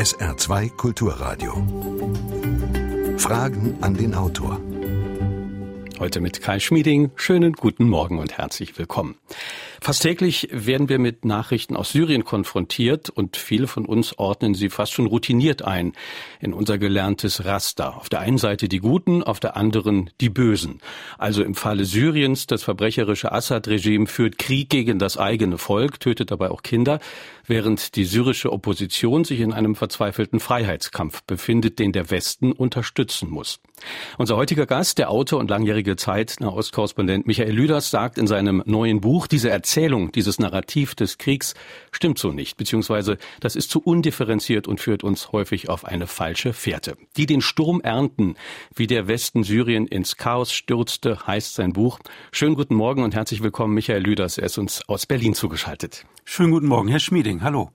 SR2 Kulturradio. Fragen an den Autor. Heute mit Kai Schmieding. Schönen guten Morgen und herzlich willkommen. Fast täglich werden wir mit Nachrichten aus Syrien konfrontiert und viele von uns ordnen sie fast schon routiniert ein in unser gelerntes Raster. Auf der einen Seite die Guten, auf der anderen die Bösen. Also im Falle Syriens, das verbrecherische Assad-Regime führt Krieg gegen das eigene Volk, tötet dabei auch Kinder, während die syrische Opposition sich in einem verzweifelten Freiheitskampf befindet, den der Westen unterstützen muss. Unser heutiger Gast, der Autor und langjährige Zeit-Nahostkorrespondent Michael Lüders, sagt in seinem neuen Buch, diese Erzählung, dieses Narrativ des Kriegs stimmt so nicht, beziehungsweise das ist zu undifferenziert und führt uns häufig auf eine falsche Fährte. Die den Sturm ernten, wie der Westen Syrien ins Chaos stürzte, heißt sein Buch. Schönen guten Morgen und herzlich willkommen, Michael Lüders. Er ist uns aus Berlin zugeschaltet. Schönen guten Morgen, Herr Schmieding. Hallo.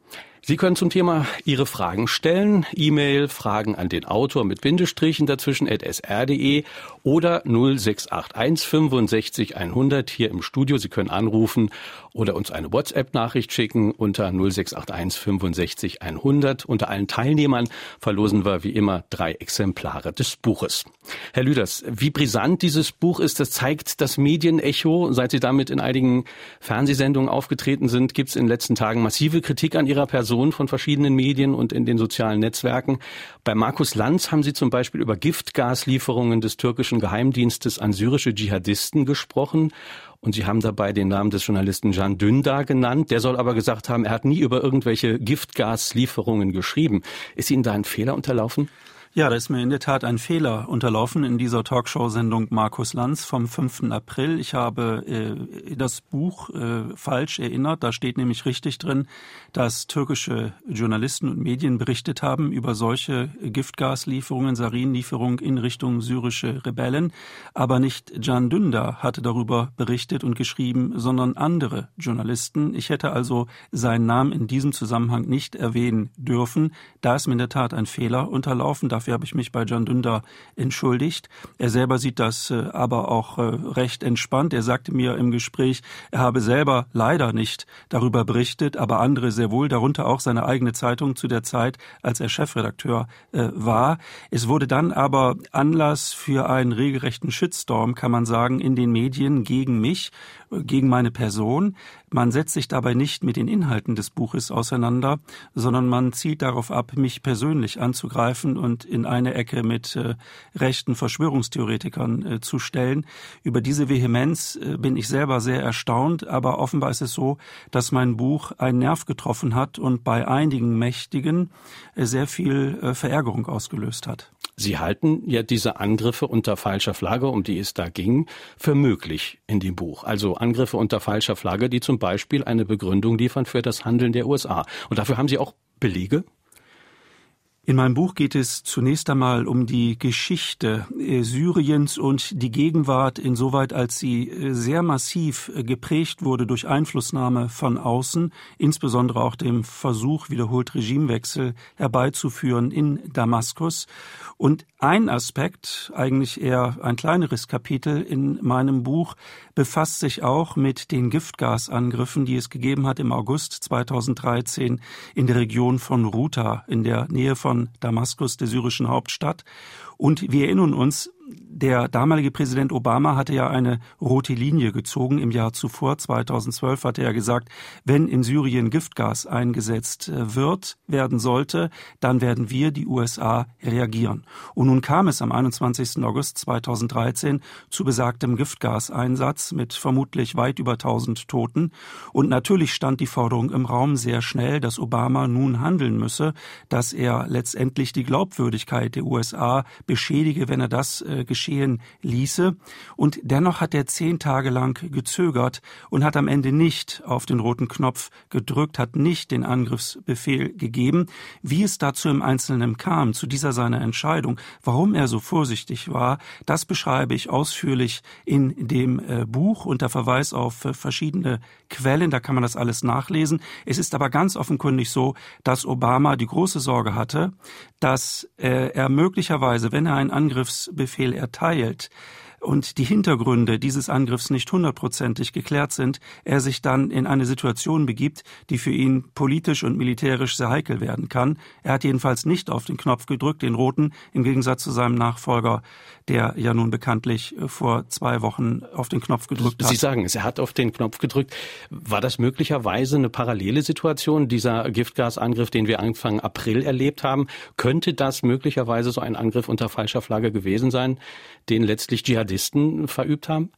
Sie können zum Thema Ihre Fragen stellen. E-Mail Fragen an den Autor mit Bindestrichen dazwischen at sr.de oder 0681 65 100 hier im Studio. Sie können anrufen oder uns eine WhatsApp-Nachricht schicken unter 0681 65 100. Unter allen Teilnehmern verlosen wir wie immer drei Exemplare des Buches. Herr Lüders, wie brisant dieses Buch ist, das zeigt das Medienecho. Seit Sie damit in einigen Fernsehsendungen aufgetreten sind, gibt es in den letzten Tagen massive Kritik an Ihrer Person Person von verschiedenen Medien und in den sozialen Netzwerken. Bei Markus Lanz haben Sie zum Beispiel über Giftgaslieferungen des türkischen Geheimdienstes an syrische Dschihadisten gesprochen. Und Sie haben dabei den Namen des Journalisten Can Dündar genannt. Der soll aber gesagt haben, er hat nie über irgendwelche Giftgaslieferungen geschrieben. Ist Ihnen da ein Fehler unterlaufen? Ja, da ist mir in der Tat ein Fehler unterlaufen in dieser Talkshow-Sendung Markus Lanz vom 5. April. Ich habe äh, das Buch äh, falsch erinnert. Da steht nämlich richtig drin, dass türkische Journalisten und Medien berichtet haben über solche Giftgaslieferungen, Sarinlieferungen in Richtung syrische Rebellen. Aber nicht Can Dündar hatte darüber berichtet und geschrieben, sondern andere Journalisten. Ich hätte also seinen Namen in diesem Zusammenhang nicht erwähnen dürfen. Da ist mir in der Tat ein Fehler unterlaufen. Dafür habe ich mich bei Can Dündar entschuldigt. Er selber sieht das äh, aber auch äh, recht entspannt. Er sagte mir im Gespräch, er habe selber leider nicht darüber berichtet, aber andere sehr wohl, darunter auch seine eigene Zeitung zu der Zeit, als er Chefredakteur äh, war. Es wurde dann aber Anlass für einen regelrechten Shitstorm, kann man sagen, in den Medien gegen mich, gegen meine Person. Man setzt sich dabei nicht mit den Inhalten des Buches auseinander, sondern man zielt darauf ab, mich persönlich anzugreifen und in eine Ecke mit äh, rechten Verschwörungstheoretikern äh, zu stellen. Über diese Vehemenz äh, bin ich selber sehr erstaunt, aber offenbar ist es so, dass mein Buch einen Nerv getroffen hat und bei einigen Mächtigen äh, sehr viel äh, Verärgerung ausgelöst hat. Sie halten ja diese Angriffe unter falscher Flagge, um die es da ging, für möglich in dem Buch. Also Angriffe unter falscher Flagge, die zum Beispiel eine Begründung liefern für das Handeln der USA. Und dafür haben Sie auch Belege? In meinem Buch geht es zunächst einmal um die Geschichte äh, Syriens und die Gegenwart insoweit, als sie äh, sehr massiv äh, geprägt wurde durch Einflussnahme von außen, insbesondere auch dem Versuch, wiederholt Regimewechsel herbeizuführen in Damaskus. Und ein Aspekt, eigentlich eher ein kleineres Kapitel in meinem Buch, befasst sich auch mit den Giftgasangriffen, die es gegeben hat im August 2013 in der Region von Ruta in der Nähe von Damaskus, der syrischen Hauptstadt. Und wir erinnern uns, der damalige Präsident Obama hatte ja eine rote Linie gezogen im Jahr zuvor. 2012 hatte er gesagt, wenn in Syrien Giftgas eingesetzt äh, wird, werden sollte, dann werden wir, die USA, reagieren. Und nun kam es am 21. August 2013 zu besagtem Giftgaseinsatz mit vermutlich weit über 1000 Toten. Und natürlich stand die Forderung im Raum sehr schnell, dass Obama nun handeln müsse, dass er letztendlich die Glaubwürdigkeit der USA beschädige, wenn er das äh, geschehen ließe. Und dennoch hat er zehn Tage lang gezögert und hat am Ende nicht auf den roten Knopf gedrückt, hat nicht den Angriffsbefehl gegeben. Wie es dazu im Einzelnen kam, zu dieser seiner Entscheidung, warum er so vorsichtig war, das beschreibe ich ausführlich in dem äh, Buch unter Verweis auf äh, verschiedene Quellen. Da kann man das alles nachlesen. Es ist aber ganz offenkundig so, dass Obama die große Sorge hatte, dass äh, er möglicherweise, wenn er einen Angriffsbefehl erteilt, und die Hintergründe dieses Angriffs nicht hundertprozentig geklärt sind, er sich dann in eine Situation begibt, die für ihn politisch und militärisch sehr heikel werden kann. Er hat jedenfalls nicht auf den Knopf gedrückt, den roten, im Gegensatz zu seinem Nachfolger, der ja nun bekanntlich vor zwei Wochen auf den Knopf gedrückt hat. Sie sagen es, er hat auf den Knopf gedrückt. War das möglicherweise eine parallele Situation, dieser Giftgasangriff, den wir Anfang April erlebt haben? Könnte das möglicherweise so ein Angriff unter falscher Flagge gewesen sein, den letztlich Dschihadisten verübt haben?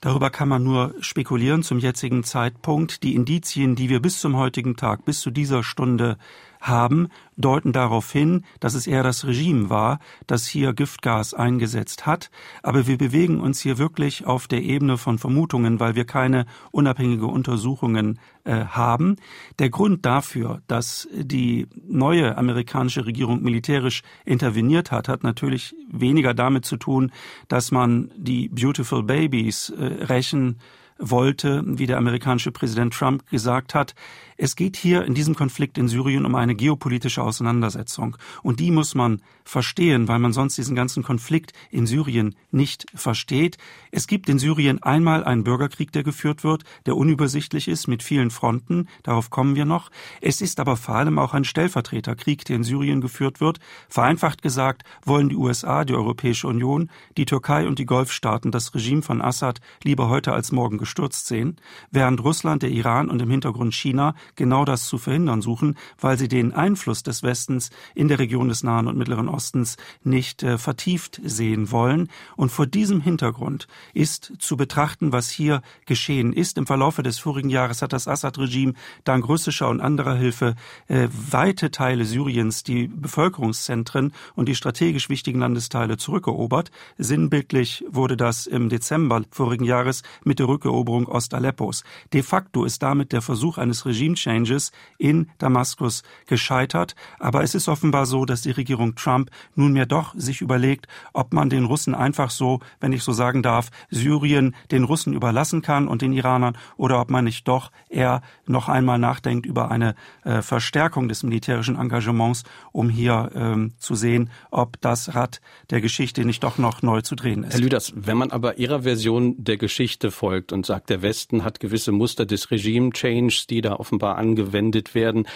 Darüber kann man nur spekulieren zum jetzigen Zeitpunkt. Die Indizien, die wir bis zum heutigen Tag, bis zu dieser Stunde haben, deuten darauf hin, dass es eher das Regime war, das hier Giftgas eingesetzt hat. Aber wir bewegen uns hier wirklich auf der Ebene von Vermutungen, weil wir keine unabhängige Untersuchungen äh, haben. Der Grund dafür, dass die neue amerikanische Regierung militärisch interveniert hat, hat natürlich weniger damit zu tun, dass man die Beautiful Babies äh, rächen wollte, wie der amerikanische Präsident Trump gesagt hat, es geht hier in diesem Konflikt in Syrien um eine geopolitische Auseinandersetzung. Und die muss man verstehen, weil man sonst diesen ganzen Konflikt in Syrien nicht versteht. Es gibt in Syrien einmal einen Bürgerkrieg, der geführt wird, der unübersichtlich ist mit vielen Fronten. Darauf kommen wir noch. Es ist aber vor allem auch ein Stellvertreterkrieg, der in Syrien geführt wird. Vereinfacht gesagt wollen die USA, die Europäische Union, die Türkei und die Golfstaaten das Regime von Assad lieber heute als morgen gestürzt sehen, während Russland, der Iran und im Hintergrund China genau das zu verhindern suchen, weil sie den Einfluss des Westens in der Region des Nahen und Mittleren Ostens nicht äh, vertieft sehen wollen. Und vor diesem Hintergrund ist zu betrachten, was hier geschehen ist. Im Verlaufe des vorigen Jahres hat das Assad-Regime dank russischer und anderer Hilfe äh, weite Teile Syriens, die Bevölkerungszentren und die strategisch wichtigen Landesteile zurückerobert. Sinnbildlich wurde das im Dezember vorigen Jahres mit der Rückeroberung Ostaleppos. De facto ist damit der Versuch eines Regime Changes in Damaskus gescheitert. Aber es ist offenbar so, dass die Regierung Trump nunmehr doch sich überlegt, ob man den Russen einfach so, wenn ich so sagen darf, Syrien den Russen überlassen kann und den Iranern oder ob man nicht doch eher noch einmal nachdenkt über eine äh, Verstärkung des militärischen Engagements, um hier ähm, zu sehen, ob das Rad der Geschichte nicht doch noch neu zu drehen ist. Herr Lüders, wenn man aber Ihrer Version der Geschichte folgt und sagt, der Westen hat gewisse Muster des Regime-Changes, die da offenbar angewendet werden.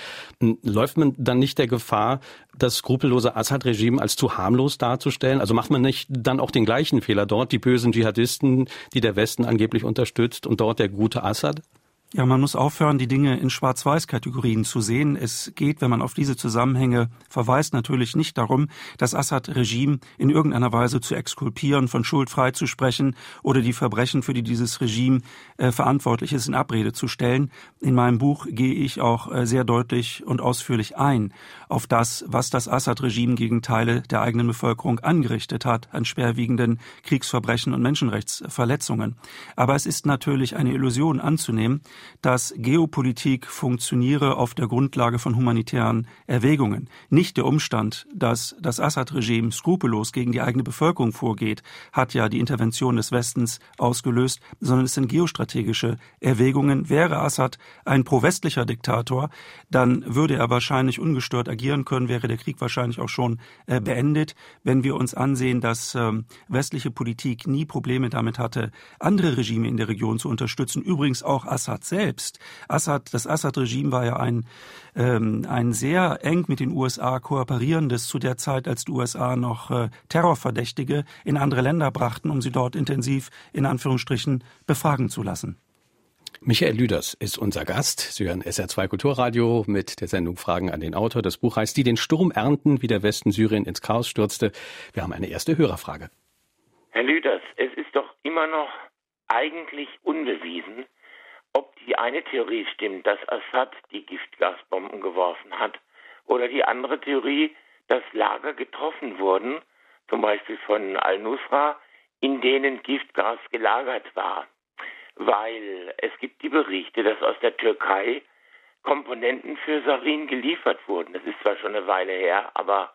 Hm, läuft man dann nicht der Gefahr, das skrupellose Assad-Regime als zu harmlos darzustellen? Also macht man nicht dann auch den gleichen Fehler dort, die bösen Dschihadisten, die der Westen angeblich unterstützt, und dort der gute Assad? Ja, man muss aufhören, die Dinge in Schwarz-Weiß-Kategorien zu sehen. Es geht, wenn man auf diese Zusammenhänge verweist, natürlich nicht darum, das Assad-Regime in irgendeiner Weise zu exkulpieren, von Schuld freizusprechen oder die Verbrechen, für die dieses Regime verantwortlich ist, in Abrede zu stellen. In meinem Buch gehe ich auch äh, sehr deutlich und ausführlich ein auf das, was das Assad-Regime gegen Teile der eigenen Bevölkerung angerichtet hat an schwerwiegenden Kriegsverbrechen und Menschenrechtsverletzungen. Aber es ist natürlich eine Illusion anzunehmen, dass Geopolitik funktioniere auf der Grundlage von humanitären Erwägungen. Nicht der Umstand, dass das Assad-Regime skrupellos gegen die eigene Bevölkerung vorgeht, hat ja die Intervention des Westens ausgelöst, sondern es sind geostrategische Erwägungen. Wäre Assad ein pro-westlicher Diktator, dann würde er wahrscheinlich ungestört agieren können, wäre der Krieg wahrscheinlich auch schon äh, beendet. Wenn wir uns ansehen, dass äh, westliche Politik nie Probleme damit hatte, andere Regime in der Region zu unterstützen, übrigens auch Assad selbst. Assad, das Assad-Regime war ja ein, ähm, ein sehr eng mit den USA kooperierendes zu der Zeit, als die USA noch äh, Terrorverdächtige in andere Länder brachten, um sie dort intensiv in Anführungsstrichen befragen zu lassen. Michael Lüders ist unser Gast. Sie hören SR2 Kulturradio mit der Sendung Fragen an den Autor. Das Buch heißt Die den Sturm ernten, wie der Westen Syrien ins Chaos stürzte. Wir haben eine erste Hörerfrage. Herr Lüders, es ist doch immer noch eigentlich unbewiesen, ob die eine Theorie stimmt, dass Assad die Giftgasbomben geworfen hat, oder die andere Theorie, dass Lager getroffen wurden, zum Beispiel von Al-Nusra, in denen Giftgas gelagert war weil es gibt die Berichte, dass aus der Türkei Komponenten für Sarin geliefert wurden. Das ist zwar schon eine Weile her, aber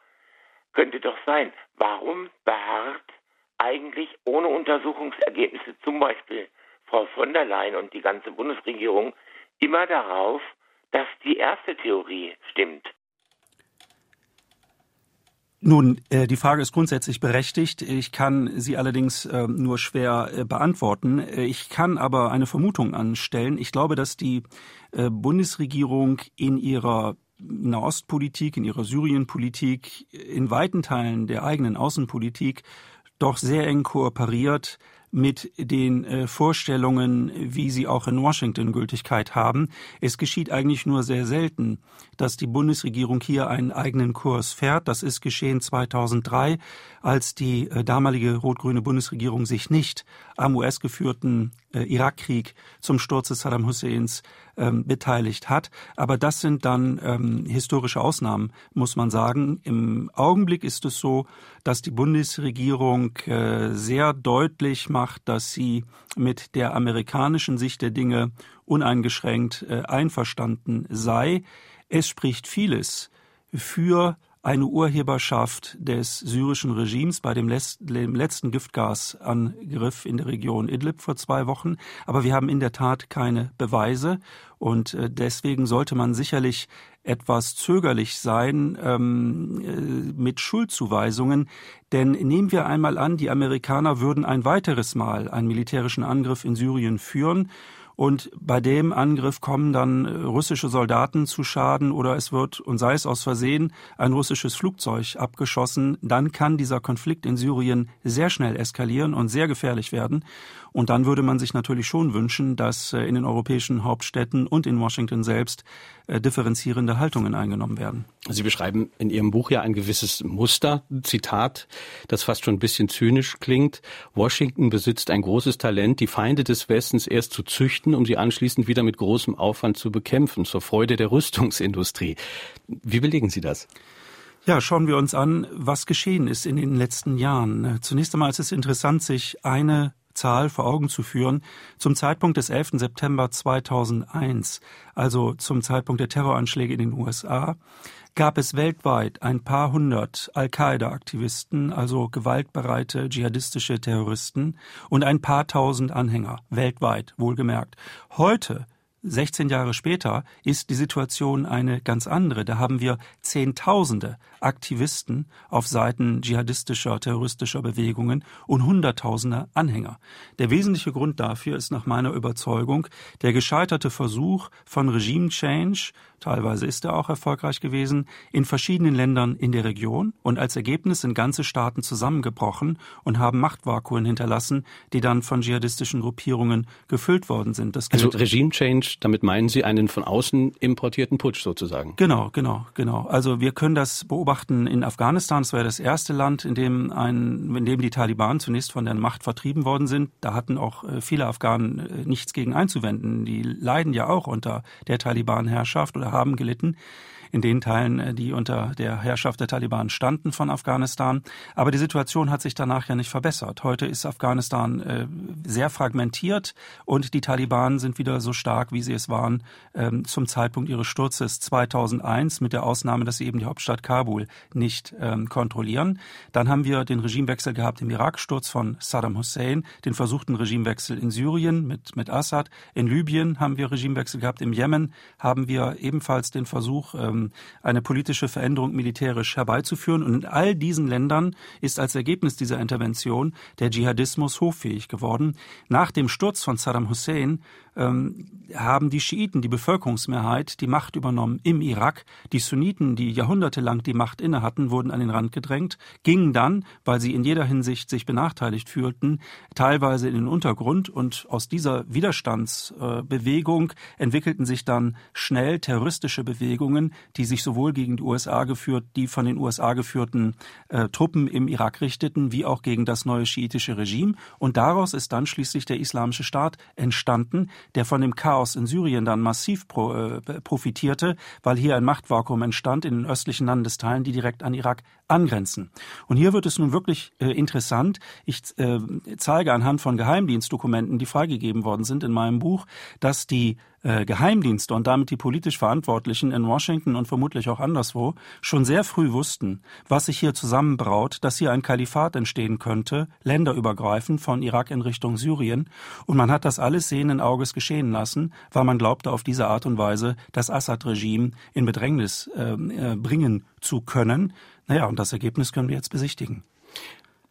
könnte doch sein. Warum beharrt eigentlich ohne Untersuchungsergebnisse zum Beispiel Frau von der Leyen und die ganze Bundesregierung immer darauf, dass die erste Theorie stimmt? Nun, äh, die Frage ist grundsätzlich berechtigt. Ich kann sie allerdings äh, nur schwer äh, beantworten. Äh, ich kann aber eine Vermutung anstellen. Ich glaube, dass die Bundesregierung in ihrer Nahostpolitik, in ihrer Syrienpolitik, in weiten Teilen der eigenen Außenpolitik doch sehr eng kooperiert mit den äh, Vorstellungen, wie sie auch in Washington Gültigkeit haben. Es geschieht eigentlich nur sehr selten, dass die Bundesregierung hier einen eigenen Kurs fährt. Das ist geschehen 2003, als die äh, damalige rot-grüne Bundesregierung sich nicht am US-geführten Irakkrieg zum Sturz des Saddam Husseins ähm, beteiligt hat. Aber das sind dann ähm, historische Ausnahmen, muss man sagen. Im Augenblick ist es so, dass die Bundesregierung äh, sehr deutlich macht, dass sie mit der amerikanischen Sicht der Dinge uneingeschränkt äh, einverstanden sei. Es spricht vieles für eine Urheberschaft des syrischen Regimes bei dem, letzten Giftgasangriff in der Region Idlib vor zwei Wochen. Aber wir haben in der Tat keine Beweise und äh, deswegen sollte man sicherlich etwas zögerlich sein ähm, äh, mit Schuldzuweisungen. Denn nehmen wir einmal an, die Amerikaner würden ein weiteres Mal einen militärischen Angriff in Syrien führen und bei dem Angriff kommen dann äh, russische Soldaten zu Schaden oder es wird, und sei es aus Versehen, ein russisches Flugzeug abgeschossen, dann kann dieser Konflikt in Syrien sehr schnell eskalieren und sehr gefährlich werden. Und dann würde man sich natürlich schon wünschen, dass äh, in den europäischen Hauptstädten und in Washington selbst äh, differenzierende Haltungen eingenommen werden. Sie beschreiben in Ihrem Buch ja ein gewisses Muster, Zitat, das fast schon ein bisschen zynisch klingt. Washington besitzt ein großes Talent, die Feinde des Westens erst zu züchten, um sie anschließend wieder mit großem Aufwand zu bekämpfen, zur Freude der Rüstungsindustrie. Wie belegen Sie das? Ja, schauen wir uns an, was geschehen ist in den letzten Jahren. Zunächst einmal ist es interessant, sich eine Zahl vor Augen zu führen. Zum Zeitpunkt des 11. September 2001, also zum Zeitpunkt der Terroranschläge in den USA, gab es weltweit ein paar hundert Al-Qaida-Aktivisten, also gewaltbereite dschihadistische Terroristen und ein paar tausend Anhänger, weltweit, wohlgemerkt. Heute 16 Jahre später ist die Situation eine ganz andere. Da haben wir Zehntausende Aktivisten auf Seiten dschihadistischer, terroristischer Bewegungen und Hunderttausende Anhänger. Der wesentliche Grund dafür ist nach meiner Überzeugung der gescheiterte Versuch von Regime Change, teilweise ist er auch erfolgreich gewesen, in verschiedenen Ländern in der Region und als Ergebnis sind ganze Staaten zusammengebrochen und haben Machtvakuen hinterlassen, die dann von dschihadistischen Gruppierungen gefüllt worden sind. also Regime Change damit meinen Sie einen von außen importierten Putsch sozusagen? Genau, genau, genau. Also wir können das beobachten in Afghanistan. Das war ja das erste Land, in dem, ein, in dem die Taliban zunächst von der Macht vertrieben worden sind. Da hatten auch äh, viele Afghanen äh, nichts gegen einzuwenden. Die leiden ja auch unter der Taliban-Herrschaft oder haben gelitten in den Teilen, äh, die unter der Herrschaft der Taliban standen von Afghanistan. Aber die Situation hat sich danach ja nicht verbessert. Heute ist Afghanistan äh, sehr fragmentiert und die Taliban sind wieder so stark, wie sie es waren ähm, zum Zeitpunkt ihres Sturzes 2001, mit der Ausnahme, dass sie eben die Hauptstadt Kabul nicht ähm, kontrollieren. Dann haben wir den Regimewechsel gehabt im Irak, Sturz von Saddam Hussein, den versuchten Regimewechsel in Syrien mit, mit Assad. In Libyen haben wir Regimewechsel gehabt. Im Jemen haben wir ebenfalls den Versuch, ähm, ähm, eine politische Veränderung militärisch herbeizuführen. Und in all diesen Ländern ist als Ergebnis dieser Intervention der Dschihadismus hoffähig geworden. Nach dem Sturz von Saddam Hussein ähm, haben die Schiiten, die Bevölkerungsmehrheit, die Macht übernommen im Irak. Die Sunniten, die jahrhundertelang die Macht inne hatten, wurden an den Rand gedrängt, gingen dann, weil sie in jeder Hinsicht sich benachteiligt fühlten, teilweise in den Untergrund und aus dieser Widerstandsbewegung entwickelten sich dann schnell terroristische Bewegungen, die sich sowohl gegen die USA geführt, die von den USA geführten äh, Truppen im Irak richteten, wie auch gegen das neue schiitische Regime. Und daraus ist dann schließlich der Islamische Staat entstanden, der von dem Chaos in Syrien dann massiv pro, äh, profitierte, weil hier ein Machtvakuum entstand in den östlichen Landesteilen, die direkt an Irak angrenzen. Und hier wird es nun wirklich äh, interessant. Ich äh, zeige anhand von Geheimdienstdokumenten, die freigegeben worden sind in meinem Buch, dass die äh, Geheimdienste und damit die politisch Verantwortlichen in Washington und vermutlich auch anderswo schon sehr früh wussten, was sich hier zusammenbraut, dass hier ein Kalifat entstehen könnte, länderübergreifend von Irak in Richtung Syrien. Und man hat das alles sehenden Auges geschehen lassen, weil man glaubte, auf diese Art und Weise das Assad-Regime in Bedrängnis äh, äh bringen zu können. Naja, und das Ergebnis können wir jetzt besichtigen.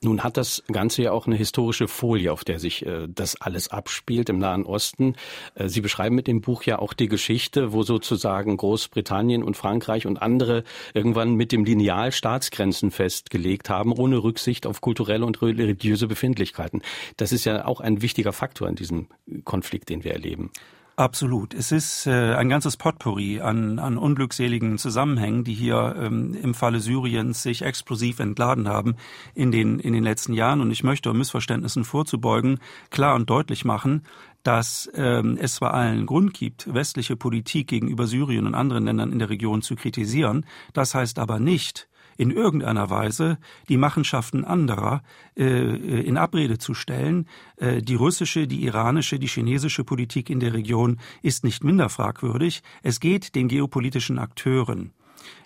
Nun hat das Ganze ja auch eine historische Folie, auf der sich äh, das alles abspielt im Nahen Osten. Äh, Sie beschreiben mit dem Buch ja auch die Geschichte, wo sozusagen Großbritannien und Frankreich und andere irgendwann mit dem Lineal Staatsgrenzen festgelegt haben, ohne Rücksicht auf kulturelle und religiöse Befindlichkeiten. Das ist ja auch ein wichtiger Faktor in diesem Konflikt, den wir erleben. Absolut. Es ist äh, ein ganzes Potpourri an, an unglückseligen Zusammenhängen, die hier ähm, im Falle Syriens sich explosiv entladen haben in den, in den letzten Jahren. Und ich möchte, um Missverständnissen vorzubeugen, klar und deutlich machen, dass ähm, es zwar allen Grund gibt, westliche Politik gegenüber Syrien und anderen Ländern in der Region zu kritisieren, das heißt aber nicht, in irgendeiner Weise die Machenschaften anderer äh, in Abrede zu stellen. Äh, die russische, die iranische, die chinesische Politik in der Region ist nicht minder fragwürdig. Es geht den geopolitischen Akteuren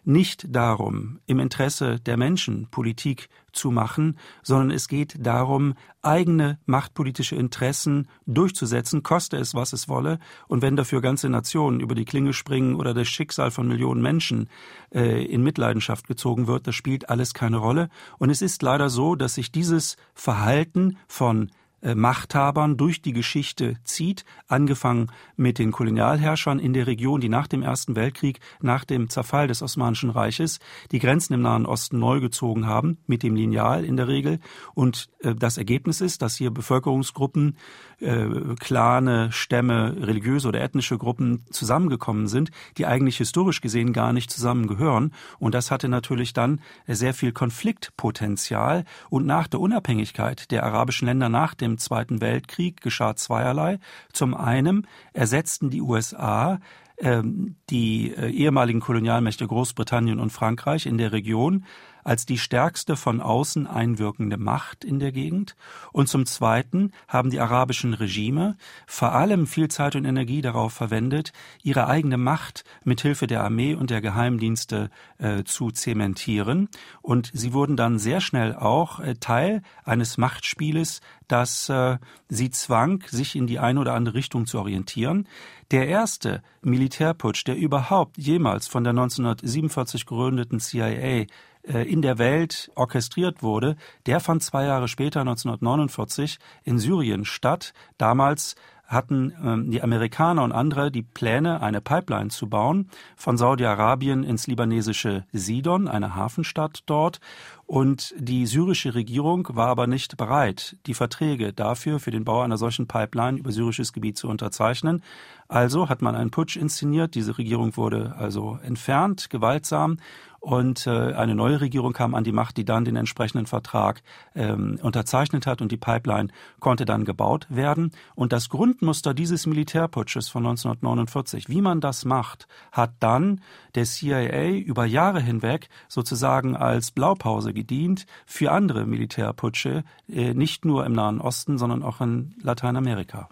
nicht darum, im Interesse der Menschen Politik zu machen, sondern es geht darum, eigene machtpolitische Interessen durchzusetzen, koste es, was es wolle. Und wenn dafür ganze Nationen über die Klinge springen oder das Schicksal von Millionen Menschen äh, in Mitleidenschaft gezogen wird, das spielt alles keine Rolle. Und es ist leider so, dass sich dieses Verhalten von Machthabern durch die Geschichte zieht, angefangen mit den Kolonialherrschern in der Region, die nach dem Ersten Weltkrieg, nach dem Zerfall des Osmanischen Reiches, die Grenzen im Nahen Osten neu gezogen haben, mit dem Lineal in der Regel. Und äh, das Ergebnis ist, dass hier Bevölkerungsgruppen, äh, Clane, Stämme, religiöse oder ethnische Gruppen zusammengekommen sind, die eigentlich historisch gesehen gar nicht zusammengehören. Und das hatte natürlich dann sehr viel Konfliktpotenzial. Und nach der Unabhängigkeit der arabischen Länder nach dem Zweiten Weltkrieg geschah zweierlei. Zum einen ersetzten die USA ähm, die äh, ehemaligen Kolonialmächte Großbritannien und Frankreich in der Region als die stärkste von außen einwirkende Macht in der Gegend. Und zum Zweiten haben die arabischen Regime vor allem viel Zeit und Energie darauf verwendet, ihre eigene Macht mit Hilfe der Armee und der Geheimdienste äh, zu zementieren. Und sie wurden dann sehr schnell auch äh, Teil eines Machtspieles, das äh, sie zwang, sich in die eine oder andere Richtung zu orientieren. Der erste Militärputsch, der überhaupt jemals von der 1947 gegründeten CIA in der Welt orchestriert wurde, der fand zwei Jahre später, 1949, in Syrien statt. Damals hatten ähm, die Amerikaner und andere die Pläne, eine Pipeline zu bauen von Saudi-Arabien ins libanesische Sidon, eine Hafenstadt dort. Und die syrische Regierung war aber nicht bereit, die Verträge dafür, für den Bau einer solchen Pipeline über syrisches Gebiet zu unterzeichnen. Also hat man einen Putsch inszeniert. Diese Regierung wurde also entfernt, gewaltsam. Und äh, eine neue Regierung kam an die Macht, die dann den entsprechenden Vertrag ähm, unterzeichnet hat und die Pipeline konnte dann gebaut werden. Und das Grundmuster dieses Militärputsches von 1949, wie man das macht, hat dann der CIA über Jahre hinweg sozusagen als Blaupause gedient für andere Militärputsche, äh, nicht nur im Nahen Osten, sondern auch in Lateinamerika.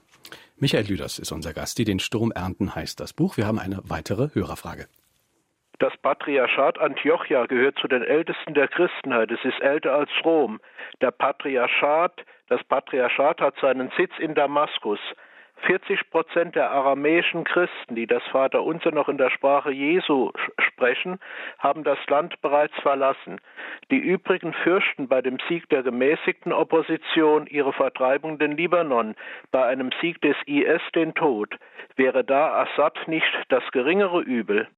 Michael Lüders ist unser Gast. Die Den Sturm ernten heißt das Buch. Wir haben eine weitere Hörerfrage. Das Patriarchat Antiochia gehört zu den ältesten der Christenheit. Es ist älter als Rom. Der Patriarchat, das Patriarchat hat seinen Sitz in Damaskus. 40 Prozent der aramäischen Christen, die das Vaterunser noch in der Sprache Jesu sprechen, haben das Land bereits verlassen. Die übrigen fürchten bei dem Sieg der gemäßigten Opposition ihre Vertreibung den Libanon, bei einem Sieg des IS den Tod. Wäre da Assad nicht das geringere Übel?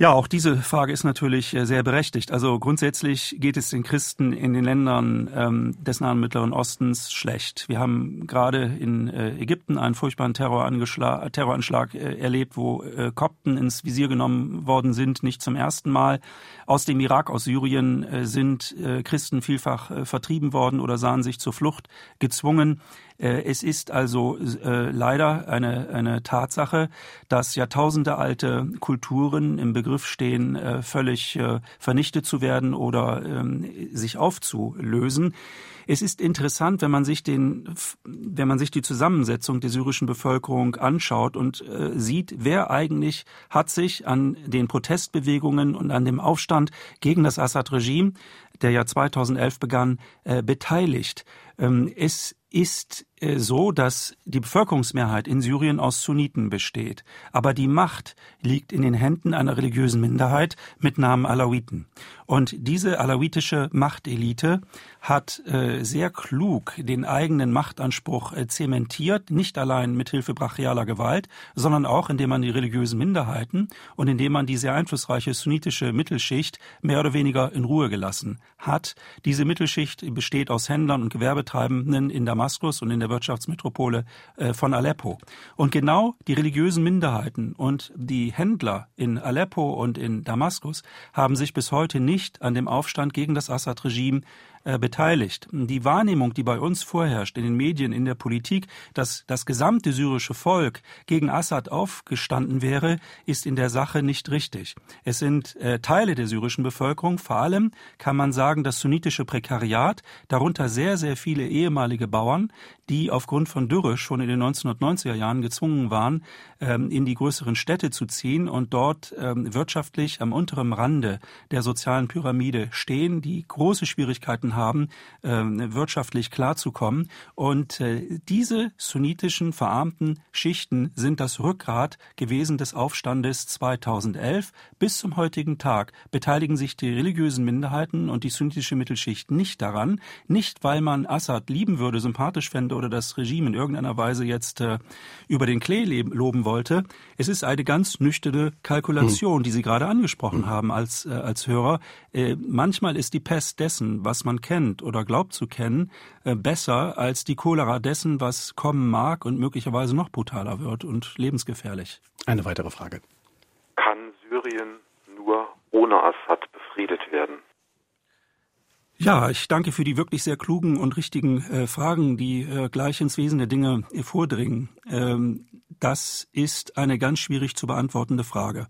Ja, auch diese Frage ist natürlich äh, sehr berechtigt. Also grundsätzlich geht es den Christen in den Ländern ähm, des Nahen Mittleren Ostens schlecht. Wir haben gerade in äh, Ägypten einen furchtbaren Terroranschlag äh, erlebt, wo Kopten ins Visier genommen worden sind, nicht zum ersten Mal. Aus dem Irak, aus Syrien sind Christen vielfach vertrieben worden oder sahen sich zur Flucht gezwungen. Es ist also leider eine, eine Tatsache, dass Jahrtausende alte Kulturen im Begriff stehen, äh, völlig äh, vernichtet zu werden oder ähm, sich aufzulösen. Es ist interessant, wenn man sich den, wenn man sich die Zusammensetzung der syrischen Bevölkerung anschaut und äh, sieht, wer eigentlich hat sich an den Protestbewegungen und an dem Aufstand gegen das Assad-Regime, der ja 2011 begann, äh, beteiligt. Ähm, es ist so, dass die Bevölkerungsmehrheit in Syrien aus Sunniten besteht. Aber die Macht liegt in den Händen einer religiösen Minderheit mit Namen Alawiten. Und diese alawitische Machtelite hat äh, sehr klug den eigenen Machtanspruch äh, zementiert, nicht allein mit Hilfe brachialer Gewalt, sondern auch indem man die religiösen Minderheiten und indem man die sehr einflussreiche sunnitische Mittelschicht mehr oder weniger in Ruhe gelassen hat. Diese Mittelschicht besteht aus Händlern und Gewerbetreibenden in Damaskus und in der Wirtschaftsmetropole äh, von Aleppo. Und genau die religiösen Minderheiten und die Händler in Aleppo und in Damaskus haben sich bis heute nicht an dem Aufstand gegen das Assad-Regime äh, beteiligt. Die Wahrnehmung, die bei uns vorherrscht, in den Medien, in der Politik, dass das gesamte syrische Volk gegen Assad aufgestanden wäre, ist in der Sache nicht richtig. Es sind äh, Teile der syrischen Bevölkerung, vor allem kann man sagen, das sunnitische Prekariat, darunter sehr, sehr viele ehemalige Bauern, die aufgrund von Dürre schon in den 1990er Jahren gezwungen waren, ähm, in die größeren Städte zu ziehen und dort ähm, wirtschaftlich am unteren Rande der sozialen Pyramide stehen, die große Schwierigkeiten haben, ähm, wirtschaftlich klarzukommen. Und äh, diese sunnitischen verarmten Schichten sind das Rückgrat gewesen des Aufstandes 2011. Bis zum heutigen Tag beteiligen sich die religiösen Minderheiten und die sunnitische Mittelschicht nicht daran, nicht weil man Assad lieben würde, sympathisch fände oder das Regime in irgendeiner Weise jetzt äh, über den Klee loben wollte. Es ist eine ganz nüchterne Kalkulation, die Sie gerade angesprochen haben als, äh, als Hörer. Manchmal ist die Pest dessen, was man kennt oder glaubt zu kennen, äh, besser als die Cholera dessen, was kommen mag und möglicherweise noch brutaler wird und lebensgefährlich. Eine weitere Frage. Kann Syrien nur ohne Assad befriedet werden? Ja, ich danke für die wirklich sehr klugen und richtigen äh, Fragen, die äh, gleich ins Wesen der Dinge vordringen. Ähm, das ist eine ganz schwierig zu beantwortende Frage.